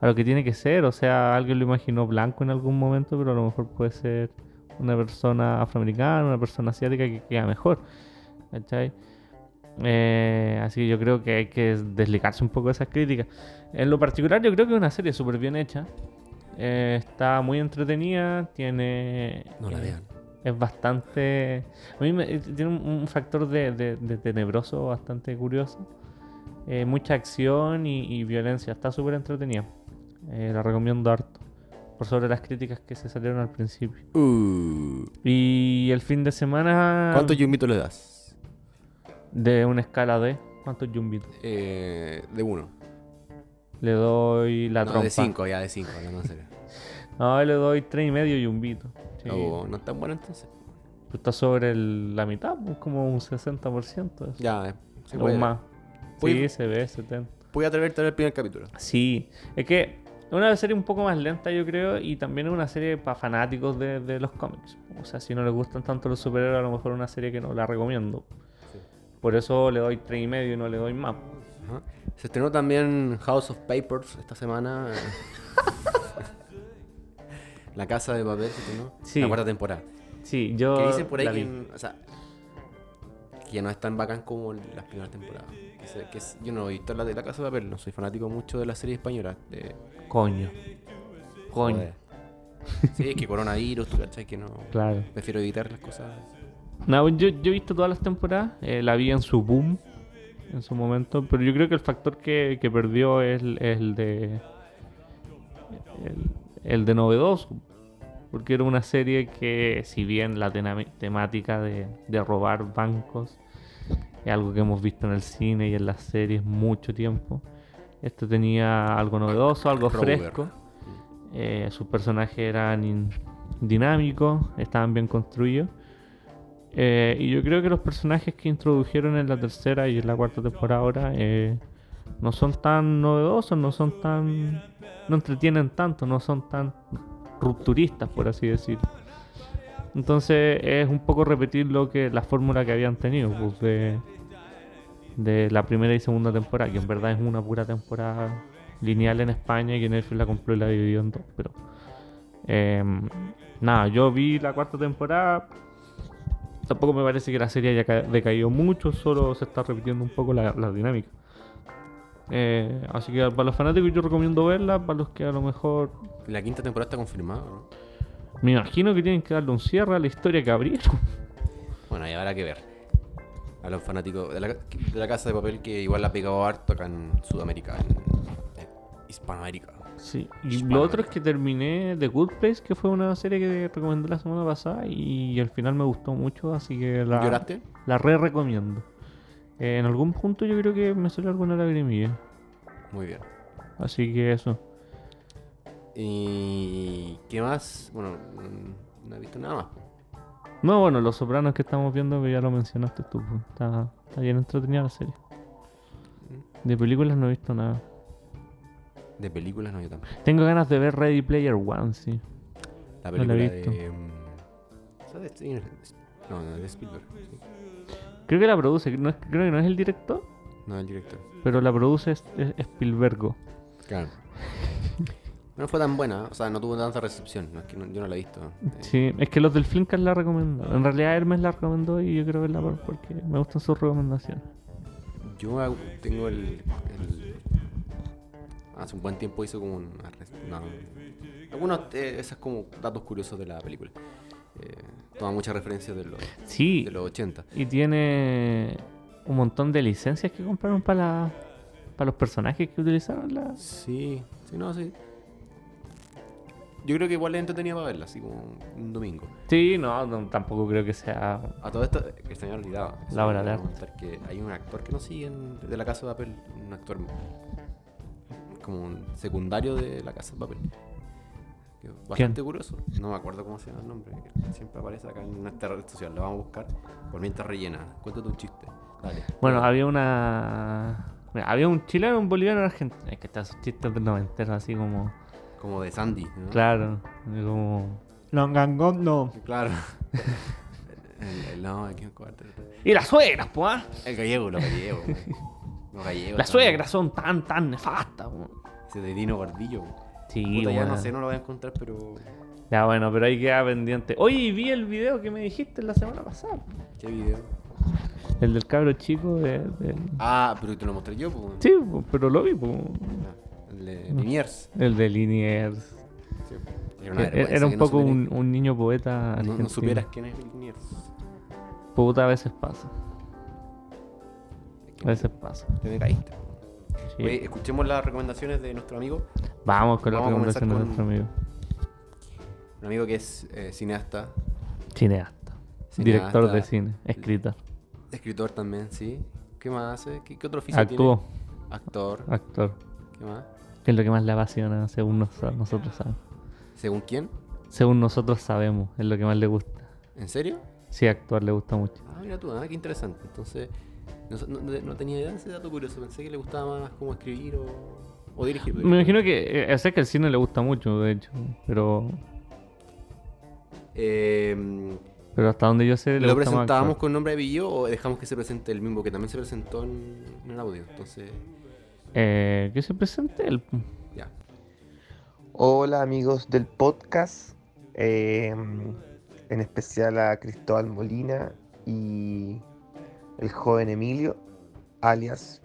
a lo que tiene que ser. O sea, alguien lo imaginó blanco en algún momento, pero a lo mejor puede ser una persona afroamericana, una persona asiática que queda mejor. ¿Cachai? Eh, así que yo creo que hay que desligarse un poco de esas críticas. En lo particular, yo creo que es una serie súper bien hecha. Eh, está muy entretenida, tiene... No la eh, vean. es bastante. A mí me, eh, tiene un, factor de, de- de tenebroso bastante curioso. Eh, mucha acción y, y violencia. Está súper entretenida. La recomiendo harto. Por sobre las críticas que se salieron al principio. Uh, Y el fin de semana. ¿Cuántos yumbitos le das? De una escala de. ¿Cuántos yumbitos? Eh, de uno. Le doy la no, trompa. de cinco, ya de cinco, hablando en serio. No, le doy tres y medio yumbitos. Sí. Oh, no es tan bueno entonces. Pues Está sobre el- la mitad, pues, como un 60%. eso. Ya, eh, o más. Sí, se ve 70. Voy a atreverte a ver el primer capítulo. Sí, es que es una serie un poco más lenta, yo creo, y también es una serie para fanáticos de, de los cómics. O sea, si no les gustan tanto los superhéroes, a lo mejor es una serie que no la recomiendo. Sí. Por eso le doy tres y medio y no le doy más. Ajá. Se estrenó también House of Papers esta semana. [laughs] La casa de papel se estrenó. Sí. La cuarta temporada. Sí, yo. Que dicen por ahí la que, vi. en- o sea, que ya no es tan bacán como las primeras temporadas. Que se- que es- yo no he visto la de la casa de papel, no soy fanático mucho de la serie española. De, Coño. Coño. joder. Sí, es que coronavirus, tú cachai que no. Claro. Prefiero evitar las cosas. No, yo, yo he visto todas las temporadas, eh, la vi en su boom, en su momento, pero yo creo que el factor que, que perdió es el, de. El, el de novedoso. Porque era una serie que, si bien la temática de, de robar bancos es algo que hemos visto en el cine y en las series mucho tiempo, esto tenía algo novedoso, algo fresco. Eh, sus personajes eran in- dinámicos, estaban bien construidos. Eh, y yo creo que los personajes que introdujeron en la tercera y en la cuarta temporada ahora eh, no son tan novedosos, no son tan. no entretienen tanto, no son tan rupturistas, por así decirlo. Entonces es un poco repetir lo que la fórmula que habían tenido pues, de, de la primera y segunda temporada, que en verdad es una pura temporada lineal en España y que Netflix la compró y la dividió en dos. Pero em, nada, yo vi la cuarta temporada. Tampoco me parece que la serie haya ca- decaído mucho, solo se está repitiendo un poco la, la dinámica. Eh, así que para los fanáticos yo recomiendo verla, para los que a lo mejor La quinta temporada está confirmada, ¿no? me imagino que tienen que darle un cierre a la historia que abrieron. [laughs] Bueno, ahí habrá que ver. A los fanáticos de la, de la casa de papel que igual la ha pegado harto acá en Sudamérica, en, en Hispanoamérica. Sí, y lo otro es que terminé The Good Place, que fue una serie que recomendé la semana pasada y al final me gustó mucho, así que la, ¿Lloraste? la re recomiendo. Eh, en algún punto yo creo que me salió alguna lagrimilla, Muy bien. así que eso. ¿Y qué más? Bueno, mm, no he visto nada más. No, bueno, Los Sopranos que estamos viendo, que ya lo mencionaste tú, pues, está, está bien entretenida la serie. De películas no he visto nada. De películas no, yo tampoco. Tengo ganas de ver Ready Player One, sí. La No la película he visto. de... mm, ¿Sabes de Steven- No, no, de Spielberg. sí. Creo que la produce, no creo que no es el director, No, el director. pero la produce es, es- Spielbergo. Claro. [laughs] No fue tan buena, o sea, no tuvo tanta recepción. No, es que no- yo no la he visto. Eh, Sí, es que los del Flinkers la recomendó. En realidad Hermes la recomendó y yo quiero verla por- porque me gustan sus recomendaciones. Yo tengo el, el- Hace un buen tiempo hizo como res- una- algunos eh, esas como datos curiosos de la película. Eh, toma muchas referencias de los, Sí, de los 80. y tiene un montón de licencias que compraron para para los personajes que utilizaron. La... Sí, sí, no, sí. Yo creo que igual es entretenido para verla, así como un domingo. Sí, no, no, tampoco creo que sea. A todo esto, que se me había olvidado. La obra de arte. Que hay un actor que no sigue de la Casa de Papel, un actor como un secundario de la Casa de Papel. Bastante curioso. No me acuerdo cómo se llama el nombre. Siempre aparece acá en nuestra red social. Lo vamos a buscar. Por mientras rellena. Cuéntate un chiste. Dale. Bueno, había una. mira, había un chileno, un boliviano, un argentino. Es que están esos chistes de noventeros así como. Como de Sandy. ¿no? Claro, como. Longangon no. Claro. [laughs] el, el- no, aquí en cuarto. Y las suegras, pues. ¿ah? El gallego, los gallegos. Güey. Los gallegos. Las suegras son tan, tan nefastas. po. Ese de Dino Gordillo. Sí, Puta, ya no weón. sé, no lo voy a encontrar, pero. Ya bueno, pero ahí queda pendiente. Oye, vi el video que me dijiste la semana pasada. ¿Qué video? El del cabro chico de, del- Ah, pero te lo mostré yo, pues. Sí, po, pero lo vi, po. Ah, El de Liniers. El de Liniers. Sí. Era, Que una Era, un no poco supieras- un, un niño poeta No, argentino. no supieras quién es Liniers. Puta, a veces pasa. A veces pasa. Te me caíste. Sí. Oye, escuchemos las recomendaciones de nuestro amigo. Vamos con la vamos a comenzar recomendación de nuestro amigo. Un amigo que es eh, cineasta, Cineasta. Cineasta. Director de cine. Escritor. escritor también, sí. ¿Qué más hace? ¿Qué, qué otro oficio Actuó. tiene? Actor. Actor. ¿Qué más? Que es lo que más le apasiona, según nos- nosotros sabemos. ¿Según quién? Según nosotros sabemos, es lo que más le gusta. ¿En serio? Sí, actuar le gusta mucho. Ah, mira tú, ah, qué interesante. Entonces, no, no- no tenía idea de ese dato curioso. Pensé que le gustaba más como escribir o, o dirigir. Me imagino que, eh, sé que el cine le gusta mucho, de hecho, pero, Eh, pero hasta donde yo sé le ¿Lo gusta presentábamos con nombre de apellido o dejamos que se presente el mismo que también se presentó en, en el audio? Entonces, Eh, que se presente él. ya. Hola amigos del podcast, eh, en especial a Cristóbal Molina y el joven Emilio, alias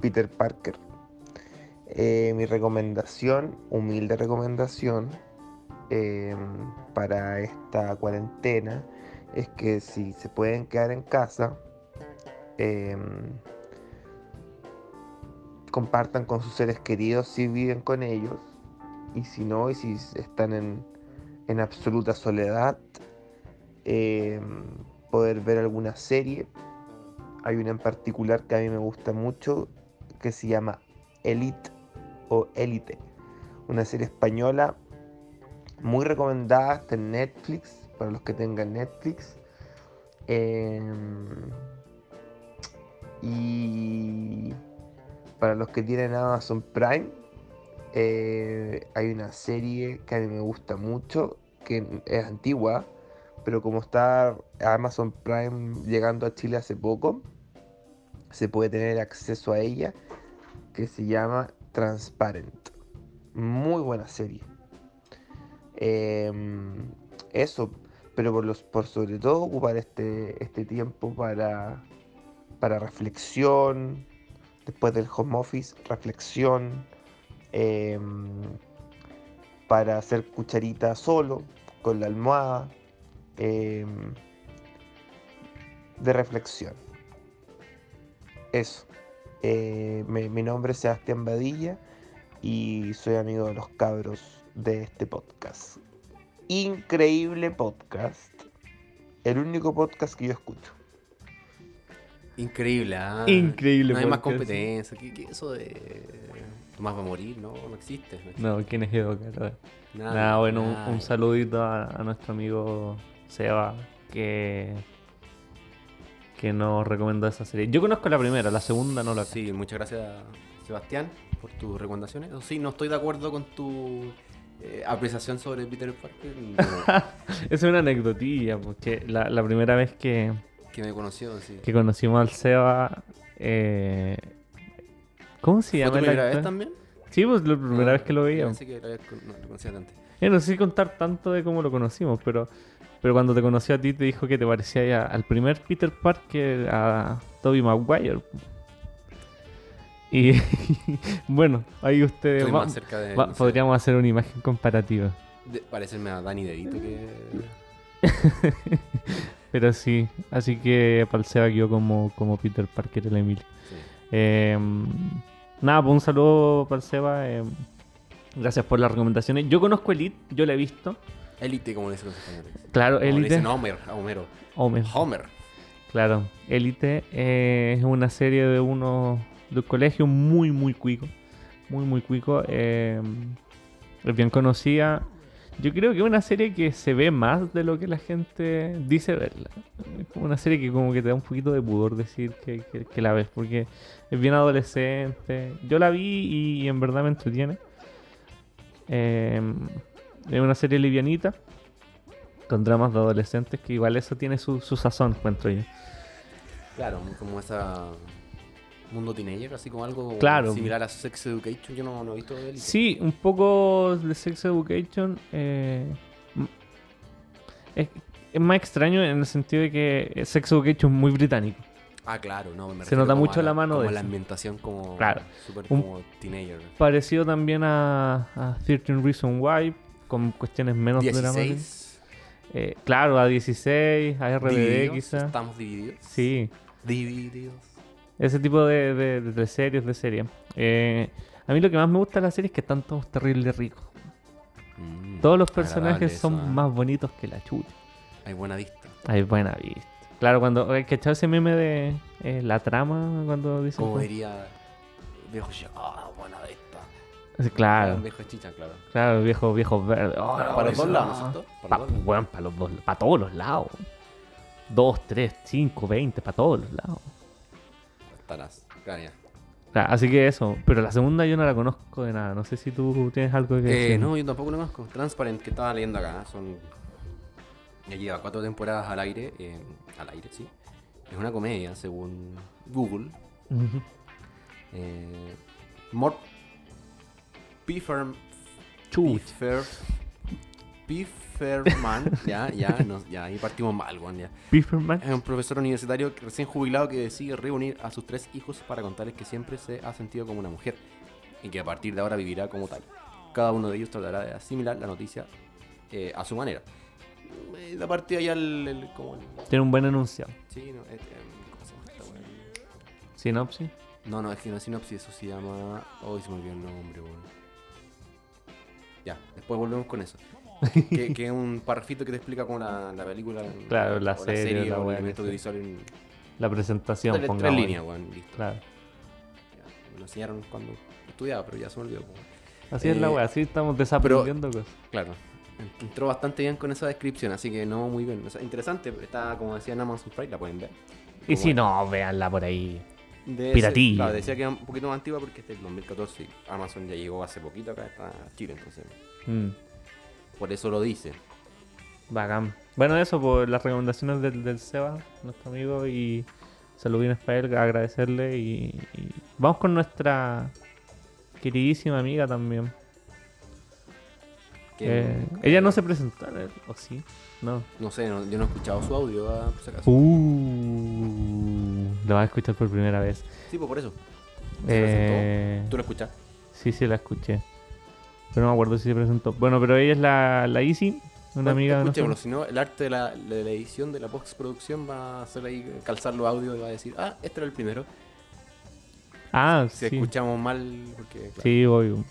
Peter Parker. Eh, mi recomendación, humilde recomendación eh, para esta cuarentena es que si se pueden quedar en casa, eh, compartan con sus seres queridos si viven con ellos y si no, y si están en, en absoluta soledad, eh, poder ver alguna serie. Hay una en particular que a mí me gusta mucho que se llama Elite o Elite, una serie española muy recomendada, en Netflix, para los que tengan Netflix. Em, y para los que tienen Amazon Prime, eh, hay una serie que a mí me gusta mucho, que es antigua, pero como está Amazon Prime llegando a Chile hace poco, se puede tener acceso a ella, que se llama Transparent. Muy buena serie. Em, eso, pero por, los, por sobre todo ocupar este, este tiempo para, para reflexión, después del home office, reflexión, em, para hacer cucharita solo, con la almohada, em, de reflexión. Eso. Eh, me- mi nombre es Sebastián Badilla y soy amigo de los cabros de este podcast. Increíble podcast. El único podcast que yo escucho. Increíble, ¿ah? Increíble No hay más competencia. ¿Qué, qué eso de. Tomás va a morir? No, no existe. No, existe. No, ¿quién es Edo? Nada, Nada, bueno, un saludito a, a nuestro amigo Seba que que nos recomendó esa serie. Yo conozco la primera, la segunda no la Sí, muchas gracias, Sebastián, por tus recomendaciones. Eso sí, no estoy de acuerdo con tu eh, apreciación sobre Peter Parker. no, [laughs] Es una anecdotilla, porque la, la primera vez que, que me conoció, sí. que conocimos al Seba, eh, ¿cómo se ¿Fue llama? tu el primera vez también? Sí, pues la primera Ah, vez que lo veía. Pensé que lo habías con- no, lo conocía de antes. Yo no sé contar tanto de cómo lo conocimos, pero, pero cuando te conoció a ti te dijo que te parecía al primer Peter Parker, a Tobey Maguire. Y [laughs] bueno, ahí ustedes va- de. va- podríamos hacer una imagen comparativa. de parecerme a Danny DeVito que. [laughs] Pero sí, así que Palseba quedó como, como Peter Parker el Emilio. Sí. Eh, nada, pues un saludo Palseba. eh, gracias por las recomendaciones. Yo conozco Elite, yo la he visto. Elite, como le dicen los españoles. Claro, Como le dicen Homer, Homero. Homer. Homer. Claro, Elite eh, es una serie de uno de un colegio muy muy cuico, muy muy cuico, eh, es bien conocida. Yo creo que es una serie que se ve más de lo que la gente dice verla. Es como una serie que como que te da un poquito de pudor decir que, que- que la ves, porque es bien adolescente. Yo la vi y, en verdad me entretiene. Eh, es una serie livianita, con dramas de adolescentes, que igual eso tiene su, su sazón, encuentro yo. Claro, como esa. Mundo teenager, así como algo Claro. similar a Sex Education. Yo no, no he visto de. Sí, un poco de Sex Education. eh, es, es más extraño en el sentido de que Sex Education es muy británico. Ah, claro, no, me Se nota mucho a la mano como de la eso. ambientación como. Claro. Súper Un- como teenager. Parecido también a, a 13 Reasons Why, con cuestiones menos dramáticas. 16. Eh, claro, a 16, a RBD divididos, quizá. Estamos divididos. Sí, Divididos. ese tipo de, de, de- de series, de serie. Eh, a mí lo que más me gusta de la serie es que están todos terribles ricos. Mm, Todos los personajes eso, son ¿eh? más bonitos que la chucha. Hay buena vista. Hay buena vista. Claro, cuando hay que echar ese meme de eh, la trama, cuando dicen. Como diría. Viejo ya, ah, buena Claro, Viejo chicha, claro. claro, viejos viejos verdes. Oh, Para los dos lados. Para Pa- weón, para los dos, para todos los lados. Dos, tres, cinco, veinte, para todos los lados. Estarás. Así que eso, pero la segunda yo no la conozco de nada. No sé si tú tienes algo que Eh, decir. no, yo tampoco lo conozco. Transparent, que estaba leyendo acá, son. Ya lleva cuatro temporadas al aire. eh, al aire, sí. Es una comedia, según Google. Eh, Mort. Pifer. Chuch. Pifer. Piferman. [laughs] ya, ya, no, ya, ahí partimos mal, weón, ya. Pifferman. Es un profesor universitario recién jubilado que decide reunir a sus tres hijos para contarles que siempre se ha sentido como una mujer y que a partir de ahora vivirá como tal. Cada uno de ellos tratará de asimilar la noticia eh, a su manera. Eh, De partida ya el, el- como el- Tiene un buen enunciado. sí, no, eh, eh, ¿cómo se llama esta? Sinopsis. No, no, es que no es sinopsis, eso se llama. Hoy se me olvidó el nombre, weón. Ya, después volvemos con eso. que, [laughs] que es un parrafito que te explica como la, la película. Claro, la serie, la o el audiovisual en La presentación, tres, tres pongamos. líneas, weón, listo. Claro. Ya, me lo enseñaron cuando estudiaba, pero ya se me olvidó. Así es la Eh, wea, así estamos desaprendiendo cosas. Claro. Entró bastante bien con esa descripción, así que no muy bien. O sea, interesante, está como decía en Amazon Prime, la pueden ver. Y Como si no, véanla por ahí. De ese- piratilla. claro, decía que era un poquito más antigua porque este es del 2014 y Amazon ya llegó hace poquito acá está Chile, entonces Mm, por eso lo dice. bacán. Bueno, eso por las recomendaciones del, del Seba, nuestro amigo, y saludines para él, agradecerle. Y, y vamos con nuestra queridísima amiga también. Eh, ella no se presentó. ¿o sí? No. No sé, no- yo no he escuchado su audio, ah, por si acaso. Uh, lo vas a escuchar por primera vez. Sí, pues por eso. ¿Se Eh, presentó? ¿Tú lo escuchas? sí, sí, la escuché. Pero no me acuerdo si se presentó. Bueno, pero ella es la, la Easy, una amiga de nosotros. si no, el arte de la, de la edición, de la postproducción va a hacer ahí, calzar los audios y va a decir, ah, este era el primero. Ah, Si sí. escuchamos mal, porque... claro. Sí, obvio.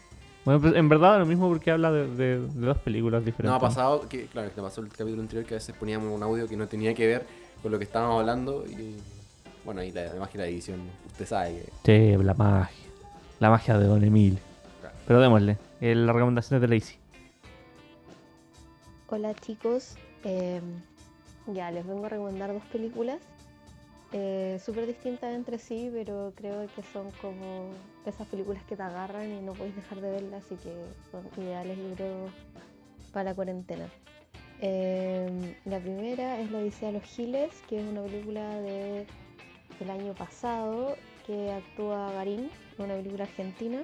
Bueno, pues en verdad lo mismo porque habla de, de- de dos películas diferentes. No ha pasado, que, claro, que te pasó el capítulo anterior que a veces poníamos un audio que no tenía que ver con lo que estábamos hablando y bueno, ahí la, la magia de la edición, usted sabe que Sí, la magia. La magia de Don Emilio. Claro. Pero démosle. eh, las recomendaciones de Lacey. Hola chicos, Eh, ya les vengo a recomendar dos películas eh, súper distintas entre sí, pero creo que son como esas películas que te agarran y no podéis dejar de verlas, así que son ideales libros para cuarentena. Eh, la primera es La Odisea de los Giles, que es una película de, del año pasado que actúa Garín, una película argentina.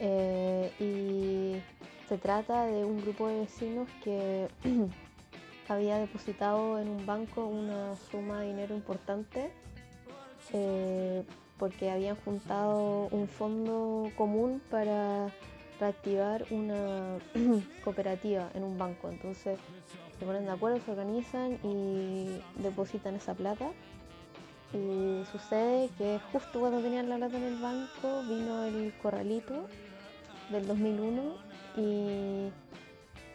Eh, y se trata de un grupo de vecinos que [clears throat] había depositado en un banco una suma de dinero importante eh, porque habían juntado un fondo común para reactivar una [clears throat] cooperativa en un banco. Entonces se ponen de acuerdo, se organizan y depositan esa plata. Y sucede que justo cuando tenían la plata en el banco vino el corralito del 2001 y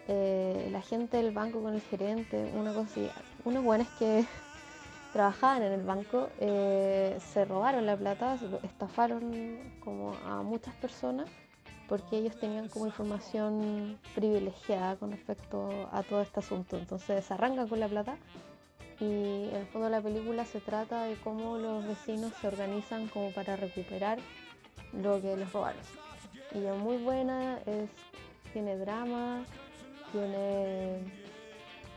eh, la gente del banco con el gerente, una cosa unos buenos que [laughs] trabajaban en el banco eh, se robaron la plata, estafaron como a muchas personas porque ellos tenían como información privilegiada con respecto a todo este asunto. Entonces se arrancan con la plata y el fondo de la película se trata de cómo los vecinos se organizan como para recuperar lo que les robaron. Y es muy buena, es, tiene drama, tiene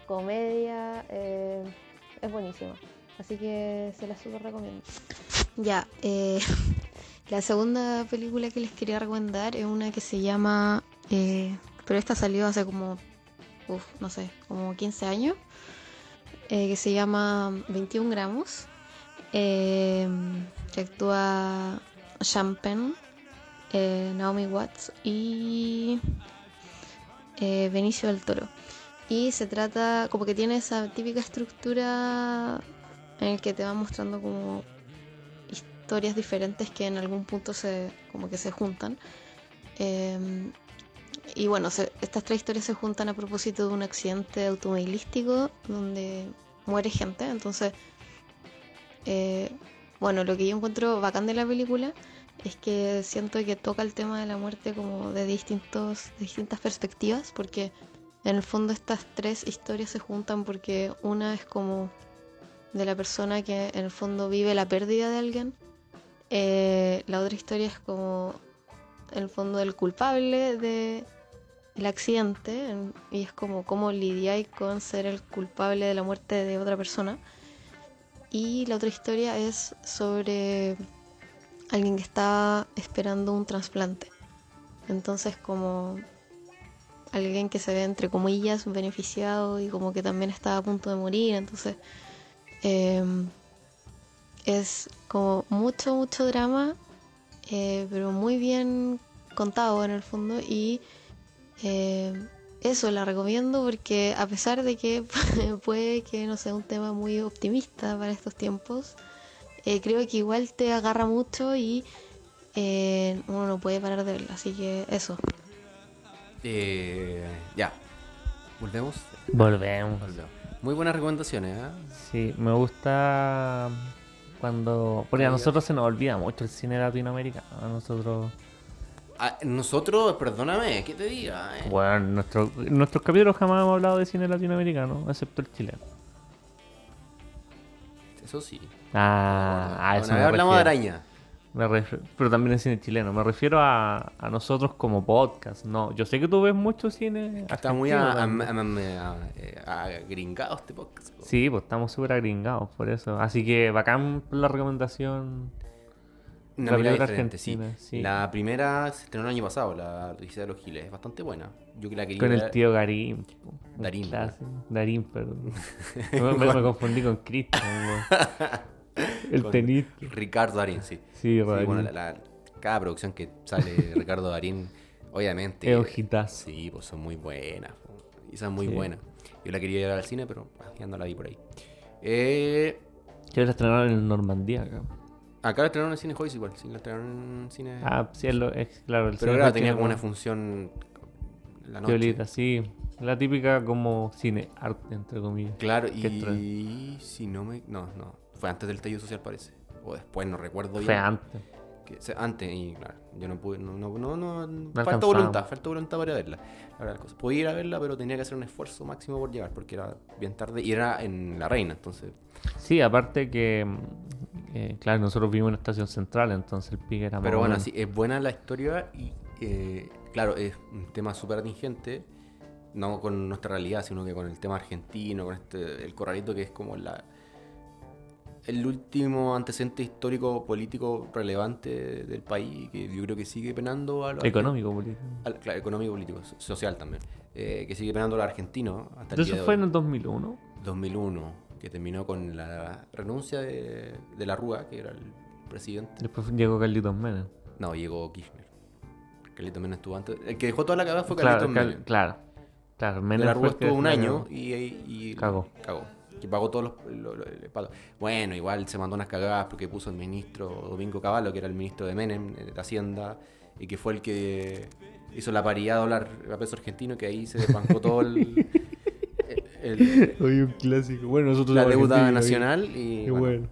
comedia, eh, es buenísima. Así que se la super recomiendo. Ya, eh, [laughs] la segunda película que les quería recomendar es una que se llama, eh, pero esta salió hace como, uf, no sé, como 15 años, eh, que se llama 21 gramos, eh, que actúa Champagne, eh, Naomi Watts y eh, Benicio del Toro. Y se trata, como que tiene esa típica estructura en el que te va mostrando como historias diferentes que en algún punto se como que se juntan. Y bueno, se- estas tres historias se juntan a propósito de un accidente automovilístico donde muere gente. Entonces, eh, bueno, lo que yo encuentro bacán de la película es que siento que toca el tema de la muerte como de distintos, de distintas perspectivas, porque en el fondo estas tres historias se juntan porque una es como de la persona que en el fondo vive la pérdida de alguien. Eh, la otra historia es como en el fondo del culpable de el accidente en- y es como cómo lidiáis con ser el culpable de la muerte de otra persona. Y la otra historia es sobre alguien que está esperando un trasplante. Entonces como alguien que se ve entre comillas beneficiado y como que también está a punto de morir. Entonces eh, es como mucho, mucho drama, eh, pero muy bien contado en el fondo y eh, eso la recomiendo porque a pesar de que [laughs] puede que no sea un tema muy optimista para estos tiempos, eh, creo que igual te agarra mucho y eh, uno no puede parar de verlo. Así que eso. Eh, ya. ¿Volvemos? Volvemos. Volvemos. Muy buenas recomendaciones, ¿eh? Sí, me gusta cuando... Porque a nosotros se nos olvida mucho el cine latinoamericano. A nosotros... Ah, nosotros, perdóname, ¿qué te diga? eh? Bueno, en, nuestro, nuestros capítulos jamás hemos hablado de cine latinoamericano, excepto el chileno. Eso sí. Ah, eso me hablamos de araña. Me refiero- pero también es cine chileno. Me refiero a, a nosotros como podcast. No, yo sé que tú ves mucho cine. Está muy eh, agringado este podcast. po. Sí, pues estamos súper agringados por eso. Así que bacán por la recomendación. Una La película diferente, sí. argentina, sí. La primera se estrenó el año pasado, la Odisea de los Giles. Es bastante buena. Yo que la quería Con el ver- tío Garín. Darín, clásico. Darín, perdón. [laughs] me, me- me confundí con Cristian. [laughs] El con tenista. Ricardo Darín, sí. Sí, Sí, bueno, la, la- cada producción que sale Ricardo Darín, obviamente. Es. Sí, pues son muy buenas. son muy Sí. buenas. Yo la quería ir al cine, pero ah, ya no la vi por ahí. Eh, Que la estrenaron en Normandía acá. Acá la estrenaron en Cine Joyce igual, sí, la estrenaron en Cine... Ah, sí, es, claro. El pero claro, tenía como una función la noche. Sí. La típica como cine arte, entre comillas. Claro, ¿Qué y si no me... No, no, fue antes del estallido social parece. O después, no recuerdo bien. Fue antes. Que- antes, y claro, yo no pude, no, no, no, no, falta voluntad, falta voluntad para verla. La verdad, cosa. Podía ir a verla, pero tenía que hacer un esfuerzo máximo por llegar, porque era bien tarde y era en La Reina, entonces, Sí, aparte que, eh, claro, nosotros vivimos en una estación central, entonces el pique era más Pero bueno, menos. sí, es buena la historia y, eh, claro, es un tema súper atingente, no con nuestra realidad, sino que con el tema argentino, con este, el corralito que es como la el último antecedente histórico político relevante del país, que yo creo que sigue penando a los Económico, político. al- claro, económico, político, so- social también, eh, que sigue penando a los argentinos hasta el Eso día de fue hoy. en el 2001. 2001, que terminó con la renuncia de, de la Rúa, que era el presidente. Después llegó Carlitos Menem. No, llegó Kirchner. Carlitos Menem estuvo antes. El que dejó toda la cagada fue Claro, Carlitos Cal- Menem. claro. Claro, De Menem la fue Rúa estuvo un la año y, y- Cagó. Cagó. Que pagó todos los, lo- lo- el pago. Bueno, igual se mandó unas cagadas porque puso el ministro Domingo Cavallo, que era el ministro de Menem, eh, de Hacienda, y que fue el que hizo la paridad dólar a peso argentino, que ahí se desbancó todo el, [laughs] el- [laughs] Oye, un clásico. Bueno, nosotros la deuda nacional. Y, Qué bueno, bueno.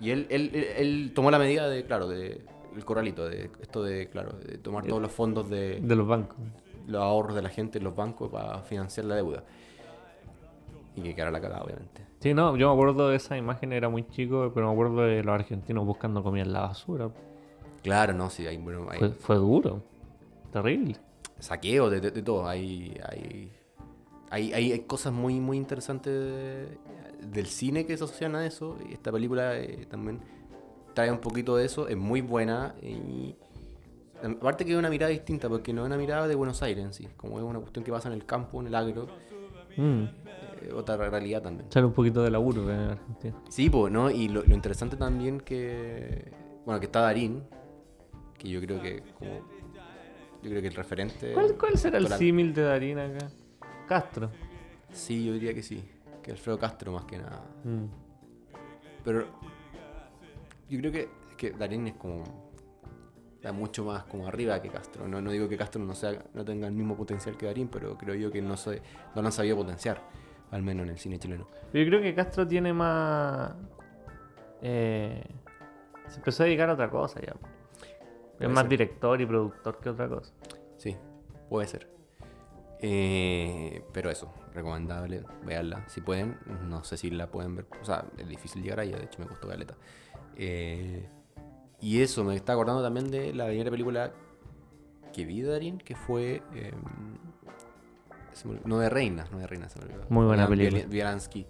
Y él, él, él- él tomó la medida de, claro, de el corralito, de esto de, claro, de tomar todos los fondos de De los bancos. los ahorros de la gente en los bancos para financiar la deuda. Y que quedara la cagada, obviamente. Sí, no, yo me acuerdo de esa imagen, era muy chico, pero me acuerdo de los argentinos buscando comida en la basura. Claro, no, sí, hay, bueno, hay Fue, fue duro. Terrible. saqueo de, de- de todo. Hay, hay, hay, hay- hay cosas muy, muy interesantes de- del cine que se asocian a eso. Y esta película eh, también trae un poquito de eso. Es muy buena. Y aparte que es una mirada distinta, porque no es una mirada de Buenos Aires en sí. Como es una cuestión que pasa en el campo, en el agro. Mm. eh, otra realidad también. Sale un poquito de laburo en Argentina. Sí, pues, ¿no? Y lo, lo interesante también que. Bueno, que está Darín, que yo creo que como. Yo creo que el referente. ¿Cuál, cuál será el símil de Darín acá? Castro. Sí, yo diría que sí. Que Alfredo Castro más que nada. Mm. Pero. Yo creo que, que Darín es como. Está mucho más como arriba que Castro. No, no digo que Castro no sea no tenga el mismo potencial que Darín, pero creo yo que no, se, no lo han sabido potenciar. Al menos en el cine chileno. Yo creo que Castro tiene más. eh, se empezó a dedicar a otra cosa ya. Es más ser. director y productor que otra cosa. Sí, puede ser. Eh, pero eso, recomendable, veanla si pueden. No sé si la pueden ver. O sea, es difícil llegar a ella, de hecho me costó galeta. Eh, y eso, me está acordando también de la primera película que vi de Darín, que fue. eh, no de Reinas, no de Reinas. se me olvidó. Muy buena película. Bielansky,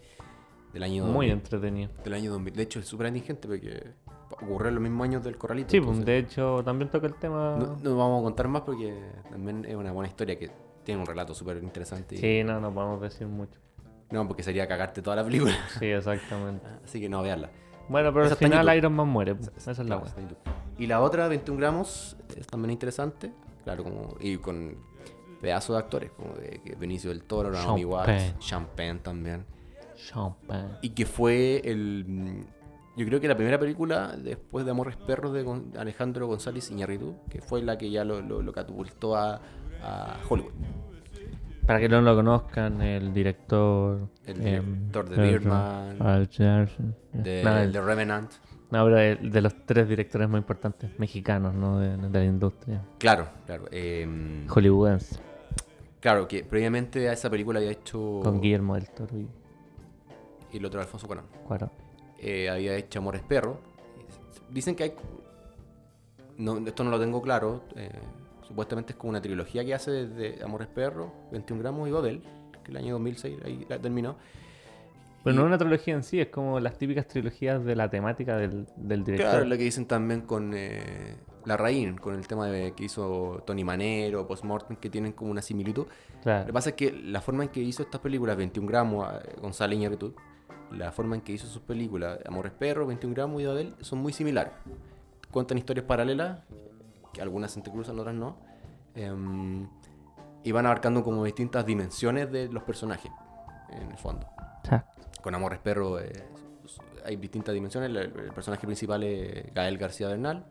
del año Muy 2000, entretenido. del año 2000. De hecho, es súper indigente porque ocurrió en los mismos años del Corralito. Sí, pues, entonces- de hecho también toca el tema. no, no vamos a contar más porque también es una buena historia que tiene un relato súper interesante. Sí, no, no podemos decir mucho. No, porque sería cagarte toda la película. [laughs] Sí, exactamente. [laughs] Así que no, veanla. Bueno, pero Esa al final. Iron Man muere. Esa es la Claro, YouTube. Y la otra, 21 gramos, es también interesante. Claro, como. Y con pedazos de actores, como de, que Benicio del Toro, Naomi Watts. Champagne también. Champagne. Y que fue el. mm, Yo creo que la primera película después de Amores Perros de Alejandro González Iñárritu, que fue la que ya lo, lo, lo catapultó a, a Hollywood. Para que no lo conozcan, el director. El em, director de Birdman. De, No, el- de Revenant. pero el- de los tres directores más importantes mexicanos, ¿no? De, de la industria. Claro, claro. em, Hollywoodense. claro, que previamente a esa película había hecho. Con Guillermo del Toro y Y el otro Alfonso Cuarón. Cuarón. eh, había hecho Amores Perro. Dicen que hay. No, esto no lo tengo claro. eh, supuestamente es como una trilogía que hace desde Amores Perro, 21 gramos y Babel, que el año 2006 ahí la terminó. Pero Y- no es una trilogía en sí, es como las típicas trilogías de la temática del, del director. Claro, lo que dicen también con eh, La Raín, con el tema de que hizo Tony Manero, Postmortem, que tienen como una similitud. Lo Claro. que pasa es que la forma en que hizo estas películas, 21 gramos, eh, González Iñárritu, la forma en que hizo sus películas, Amores Perro, 21 gramos y Babel, son muy similares. Cuentan historias paralelas, que algunas se entrecruzan, otras no, em, y van abarcando como distintas dimensiones de los personajes, en el fondo. Exacto. Con Amores Perro, eh, hay distintas dimensiones. El, el personaje principal es Gael García Bernal,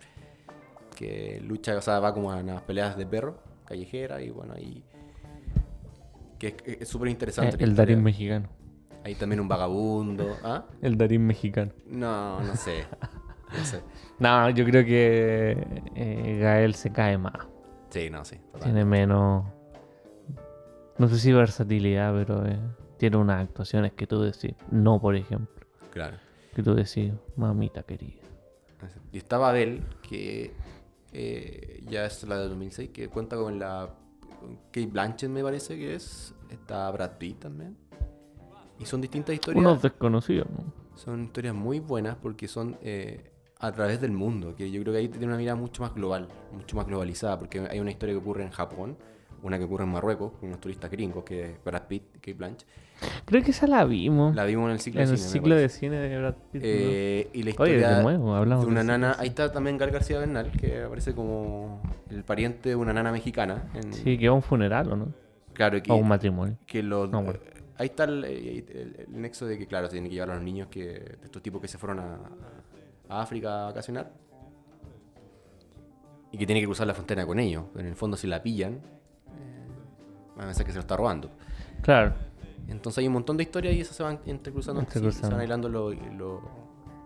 que lucha, o sea, va como a unas peleas de perro callejera y bueno, ahí. que es- súper interesante. Eh, el. Darín mexicano. Hay también un vagabundo. ¿Ah? El Darín mexicano. No, no sé. [laughs] No sé. No, yo creo que eh, Gael se cae más. Sí, no, sí. Tiene menos. No sé si versatilidad, pero eh, tiene unas actuaciones que tú decís. No, por ejemplo. Claro. Que tú decís, mamita querida. Y está Babel, que eh, ya es la de 2006, que cuenta con la. con Kate Blanchett, me parece que es. Está Brad Pitt también. Y son distintas historias. Unos desconocidos, ¿no? Son historias muy buenas porque son eh, a través del mundo, que yo creo que ahí tiene una mirada mucho más global, mucho más globalizada, porque hay una historia que ocurre en Japón, una que ocurre en Marruecos, con unos turistas gringos, que es Brad Pitt Kate Blanchett. Creo que esa la vimos. La vimos en el ciclo en de el cine. me ciclo de cine de Brad Pitt. ¿no? Eh, y la Oye, historia de nuevo, hablamos de una nana. Ahí está también Gal García Bernal, que aparece como el pariente de una nana mexicana. En, Sí, que va a un funeral, ¿o no? Claro, que, O un matrimonio. que lo- No, bueno. ahí está el, el- el nexo de que, claro, tienen que llevar a los niños que, de estos tipos que se fueron a, a África a vacacionar y que tiene que cruzar la frontera con ellos. Pero en el fondo, si la pillan, eh, van a pensar que se lo está robando. Claro. Entonces hay un montón de historias y esas se van entrecruzando, Entrecruzando. se van hilando lo, lo-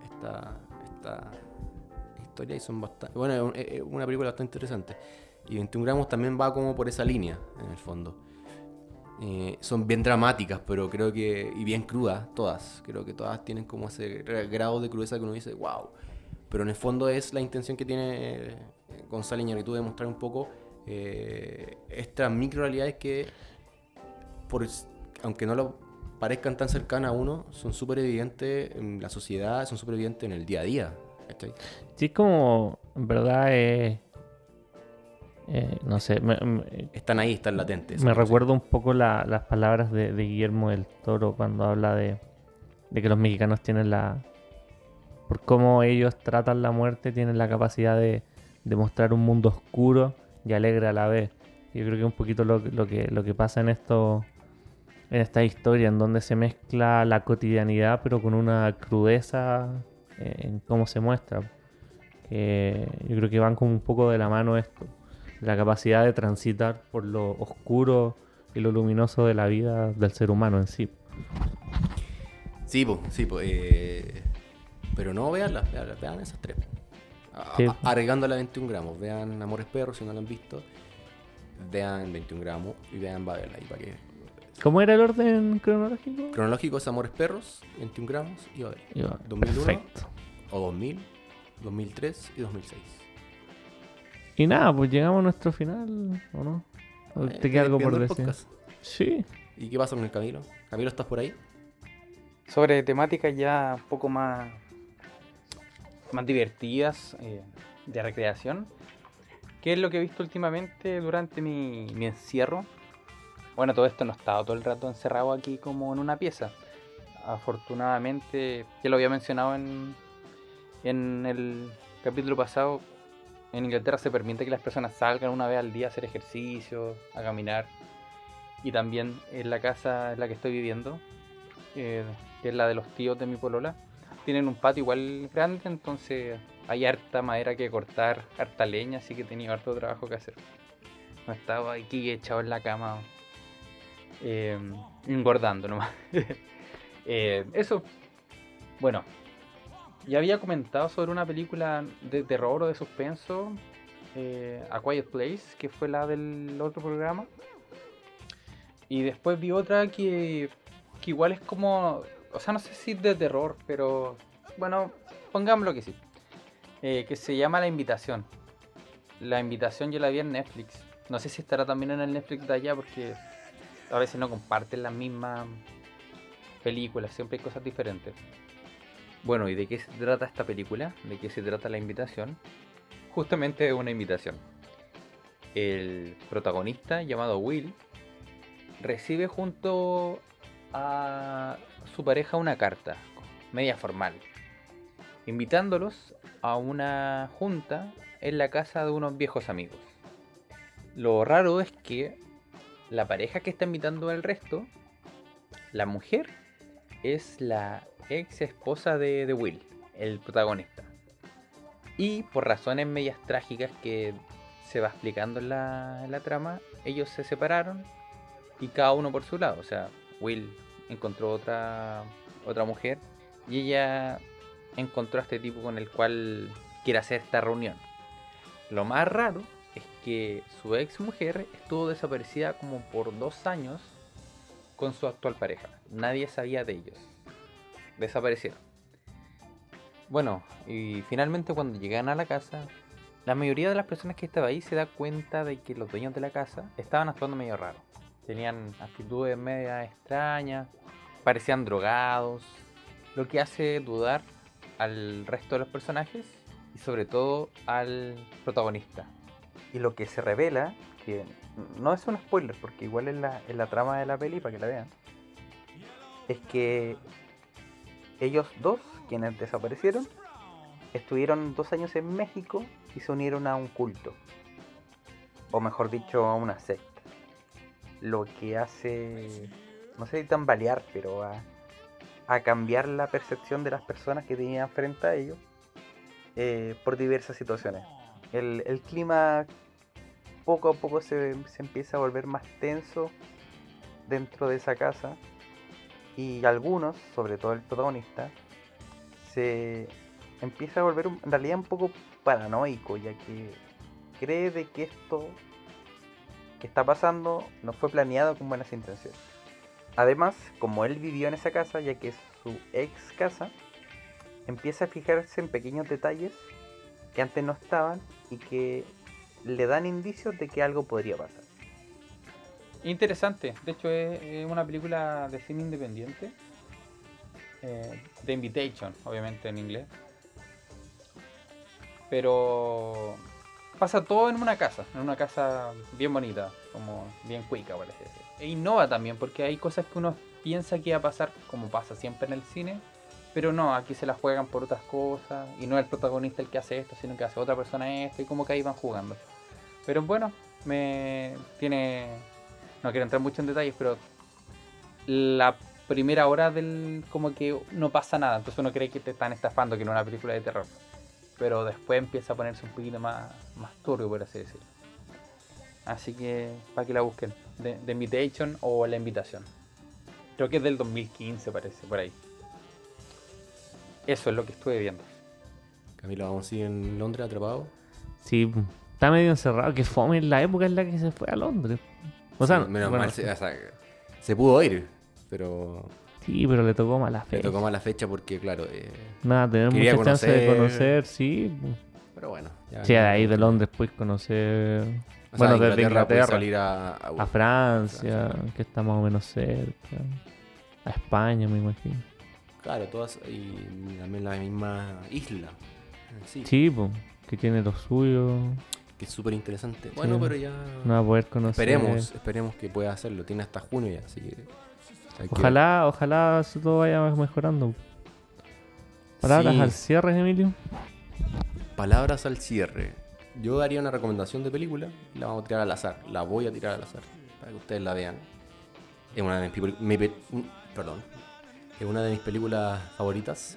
esta, esta historia y son bastante... Bueno, es una película bastante interesante. Y 21 gramos también va como por esa línea, en el fondo. Eh, son bien dramáticas, pero creo que... Y bien crudas, todas. Creo que todas tienen como ese grado de crudeza que uno dice, wow. Pero en el fondo es la intención que tiene eh, Gonzalo Iñárritu de mostrar un poco eh, estas micro realidades que aunque no lo parezcan tan cercanas a uno, son súper evidentes en la sociedad, son súper evidentes en el día a día. Sí, es como, en verdad, eh, eh, no sé, me, me- Están ahí, están latentes. me recuerdo un poco la- las palabras de, de Guillermo del Toro cuando habla de, de que los mexicanos tienen la... Por cómo ellos tratan la muerte, tienen la capacidad de, de mostrar un mundo oscuro y alegre a la vez. Yo creo que es un poquito lo, que- lo que, lo que pasa en esto, en esta historia, en donde se mezcla la cotidianidad, pero con una crudeza eh, en cómo se muestra. Que yo creo que van como un poco de la mano esto, la capacidad de transitar por lo oscuro y lo luminoso de la vida del ser humano en sí. Sí, po, sí, po, eh, pero no, veanlas, veanlas, vean esas tres. A- Sí. a- Arriesgando la 21 gramos, vean Amores Perros si no lo han visto. Vean 21 gramos y vean Babel ahí para que. ¿Cómo era el orden cronológico? Cronológico es Amores Perros, 21 gramos y Babel. Iba- 2001. Perfecto. O 2000, 2003 y 2006. Y nada, pues llegamos a nuestro final, ¿o no? ¿O Eh, ¿Te queda algo por decir? podcast. Sí. ¿Y qué pasa con el Camilo? ¿Camilo estás por ahí? Sobre temáticas ya un poco más, más divertidas eh, de recreación. ¿Qué es lo que he visto últimamente durante mi, mi encierro? Bueno, todo esto no he estado todo el rato encerrado aquí como en una pieza. Afortunadamente, ya lo había mencionado en, en el capítulo pasado, en Inglaterra se permite que las personas salgan una vez al día a hacer ejercicio, a caminar. Y también en la casa en la que estoy viviendo, eh, que es la de los tíos de mi polola, tienen un patio igual grande, entonces hay harta madera que cortar, harta leña, así que he tenido harto trabajo que hacer. No estaba aquí echado en la cama, eh, engordando nomás. [laughs] Eh, eso, bueno, ya había comentado sobre una película de terror o de suspenso, eh, A Quiet Place, que fue la del otro programa. Y después vi otra que, que igual es como, o sea, no sé si de terror, pero bueno, pongámoslo que sí. Eh, que se llama La Invitación. La Invitación yo la vi en Netflix. No sé si estará también en el Netflix de allá porque a veces no comparten las mismas películas, siempre hay cosas diferentes. Bueno, ¿y de qué se trata esta película? ¿De qué se trata la invitación? Justamente es una invitación. El protagonista, llamado Will, recibe junto a su pareja una carta, media formal, invitándolos a una junta en la casa de unos viejos amigos. Lo raro es que la pareja que está invitando al resto, la mujer, es la ex esposa de, de Will, el protagonista. Y por razones medias trágicas que se va explicando en la, la trama, ellos se separaron y cada uno por su lado. O sea, Will encontró otra, otra mujer y ella encontró a este tipo con el cual quiere hacer esta reunión. Lo más raro es que su ex mujer estuvo desaparecida como por dos años con su actual pareja. Nadie sabía de ellos. Desaparecieron. Bueno, y finalmente cuando llegan a la casa, la mayoría de las personas que estaban ahí se da cuenta de que los dueños de la casa estaban actuando medio raro. Tenían actitudes media extrañas, parecían drogados, lo que hace dudar al resto de los personajes y sobre todo al protagonista. Y lo que se revela, que no es un spoiler porque igual en la, la trama de la peli para que la vean, es que ellos dos, quienes desaparecieron, estuvieron dos años en México y se unieron a un culto. O mejor dicho, a una secta. Lo que hace, no sé si tambalear, pero a, a cambiar la percepción de las personas que tenían frente a ellos eh, por diversas situaciones. El, el, clima poco a poco se, se empieza a volver más tenso dentro de esa casa y algunos, sobre todo el protagonista, se empieza a volver en realidad un poco paranoico, ya que cree de que esto que está pasando no fue planeado con buenas intenciones. Además, como él vivió en esa casa, ya que es su ex casa, empieza a fijarse en pequeños detalles que antes no estaban y que le dan indicios de que algo podría pasar. Interesante, de hecho es una película de cine independiente, eh, The Invitation, obviamente en inglés, pero pasa todo en una casa, en una casa bien bonita, como bien cuica, parece. E innova también, porque hay cosas que uno piensa que va a pasar, como pasa siempre en el cine, pero no, aquí se la juegan por otras cosas, y no es el protagonista el que hace esto, sino que hace otra persona esto, y como que ahí van jugando. Pero bueno, me tiene no quiero entrar mucho en detalles, pero la primera hora del como que no pasa nada, entonces uno cree que te están estafando, que no es una película de terror. Pero después empieza a ponerse un poquito más, más turbio, por así decirlo. Así que para que la busquen, The, Invitation o La Invitación. Creo que es del 2015, parece, por ahí. Eso es lo que estuve viendo. Camilo, ¿vamos a ir en Londres atrapado? Sí, está medio encerrado, que fome en la época en la que se fue a Londres. O sea, menos mal, se, se, pudo ir, pero. Sí, pero le tocó mala fecha. Le tocó mala fecha porque, claro. Eh, Nada, tener mucha chance de conocer, sí. Pero bueno. Ya sí, ahí de Londres puedes conocer. bueno, desde Inglaterra. salir a, a, Francia, que está más o menos cerca. A España, me imagino. Claro, todas. Y también la misma isla. Sí, sí que tiene lo suyo que es súper interesante. Bueno, pero ya. No va a poder conocer. Esperemos, esperemos que pueda hacerlo. Tiene hasta junio ya, así que. Ojalá, que... ojalá todo vaya mejorando. Palabras al cierre, Emilio. Palabras al cierre. Yo daría una recomendación de película y la vamos a tirar al azar. La voy a tirar al azar para que ustedes la vean. Es una de mis, perdón. Es una de mis películas favoritas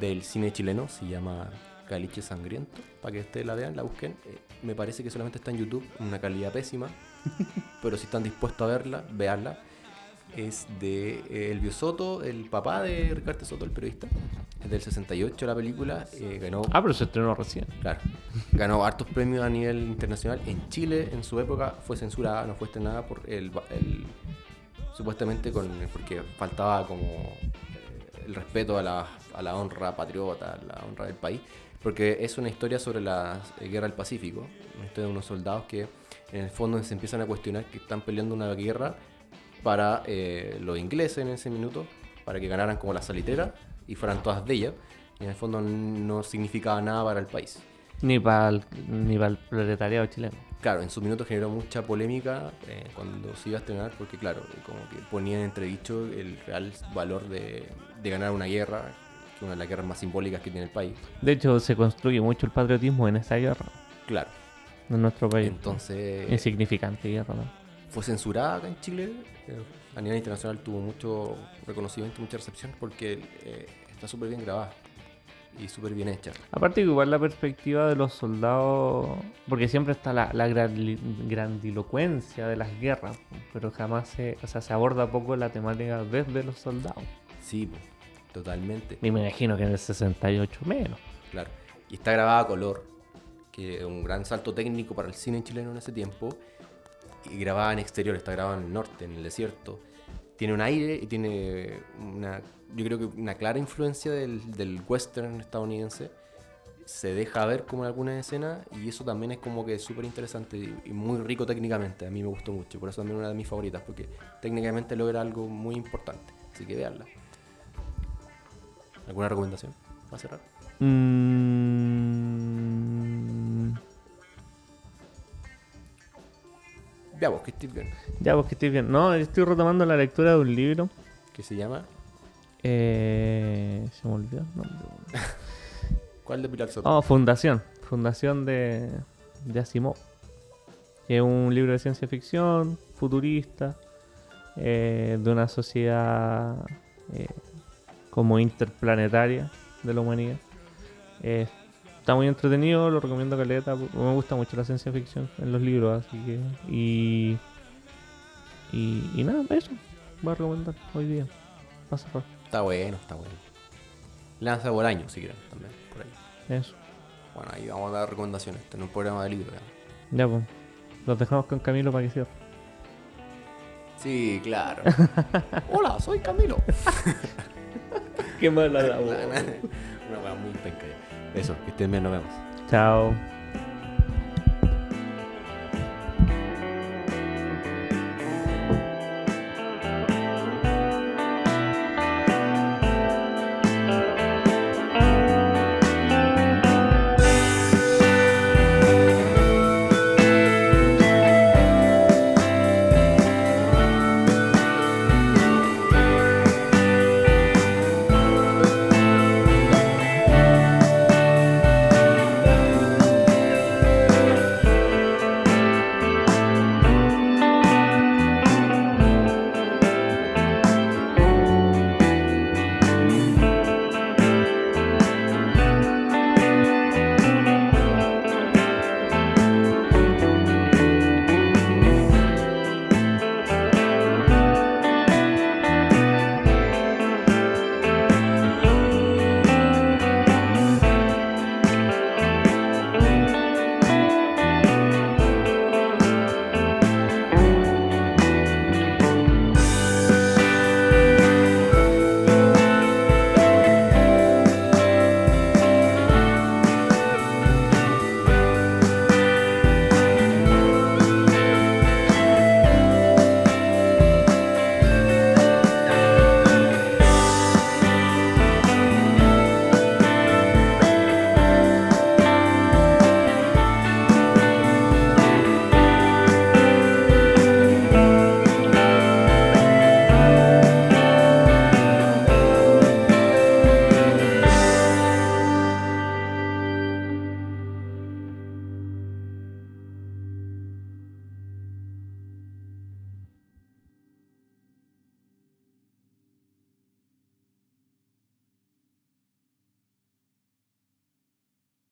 del cine chileno. Se llama Caliche Sangriento, para que ustedes la vean, la busquen. Eh, me parece que solamente está en YouTube, una calidad pésima, [laughs] pero si están dispuestos a verla, veanla. Es de eh, Elvio Soto, el papá de Ricardo Soto, el periodista. Es del 68 la película. Eh, ganó. Ah, pero se estrenó recién. Claro. Ganó hartos premios a nivel internacional. En Chile, en su época, fue censurada, no fue estrenada por el. Supuestamente con, porque faltaba como el respeto a la, a la honra patriota, a la honra del país porque es una historia sobre la eh, guerra del Pacífico, una unos soldados que en el fondo se empiezan a cuestionar que están peleando una guerra para eh, los ingleses en ese minuto, para que ganaran como la salitera y fueran todas de ellas, y en el fondo no significaba nada para el país. Ni para el, ni para el proletariado chileno. Claro, en su minuto generó mucha polémica eh, cuando se iba a estrenar, porque claro, como que ponía en entredicho el real valor de, de ganar una guerra una de las guerras más simbólicas que tiene el país. De hecho, se construye mucho el patriotismo en esa guerra. Claro. En nuestro país. Entonces. Insignificante guerra, ¿no? fue censurada acá en Chile. eh, a nivel internacional tuvo mucho reconocimiento, mucha recepción porque eh, está súper bien grabada y súper bien hecha. Aparte que igual la perspectiva de los soldados, porque siempre está la, la grandilocuencia de las guerras, pero jamás se, o sea, se aborda poco la temática desde los soldados. Sí, totalmente. Y me imagino que en el 68 menos. Claro. Y está grabada a color, que es un gran salto técnico para el cine chileno en ese tiempo. Y grabada en exterior, está grabada en el norte, en el desierto. Tiene un aire y tiene una, yo creo que una clara influencia del, del western estadounidense. Se deja ver como en algunas escenas y eso también es como que súper interesante y, muy rico técnicamente. A mí me gustó mucho, por eso también es una de mis favoritas, porque técnicamente logra algo muy importante. Así que veanla. ¿Alguna recomendación? ¿Va a cerrar? Mm, Ya vos, que estés bien. ya, pues que estoy bien. No, estoy retomando la lectura de un libro. ¿Qué se llama? Eh, se me olvidó. el nombre. [laughs] ¿Cuál de Pilar Soto? Oh, Fundación. Fundación de, de Asimov. Que es un libro de ciencia ficción, futurista, eh, de una sociedad eh, como interplanetaria de la humanidad. Eh, está muy entretenido, lo recomiendo caleta. Me gusta mucho la ciencia ficción en los libros, así que. Y. Y, y nada, eso. Voy a recomendar hoy día. Va a cerrar. Está bueno, está bueno. Lanza por año, si quieren, también, por ahí. Eso. Bueno, ahí vamos a dar recomendaciones. Es un programa de libro. ya. Ya, pues. Los dejamos con Camilo para que cierre. Sí, claro. [laughs] Hola, soy Camilo. [laughs] Qué mala [laughs] Una weá muy penca. Eso, que estén bien, nos vemos. Chao.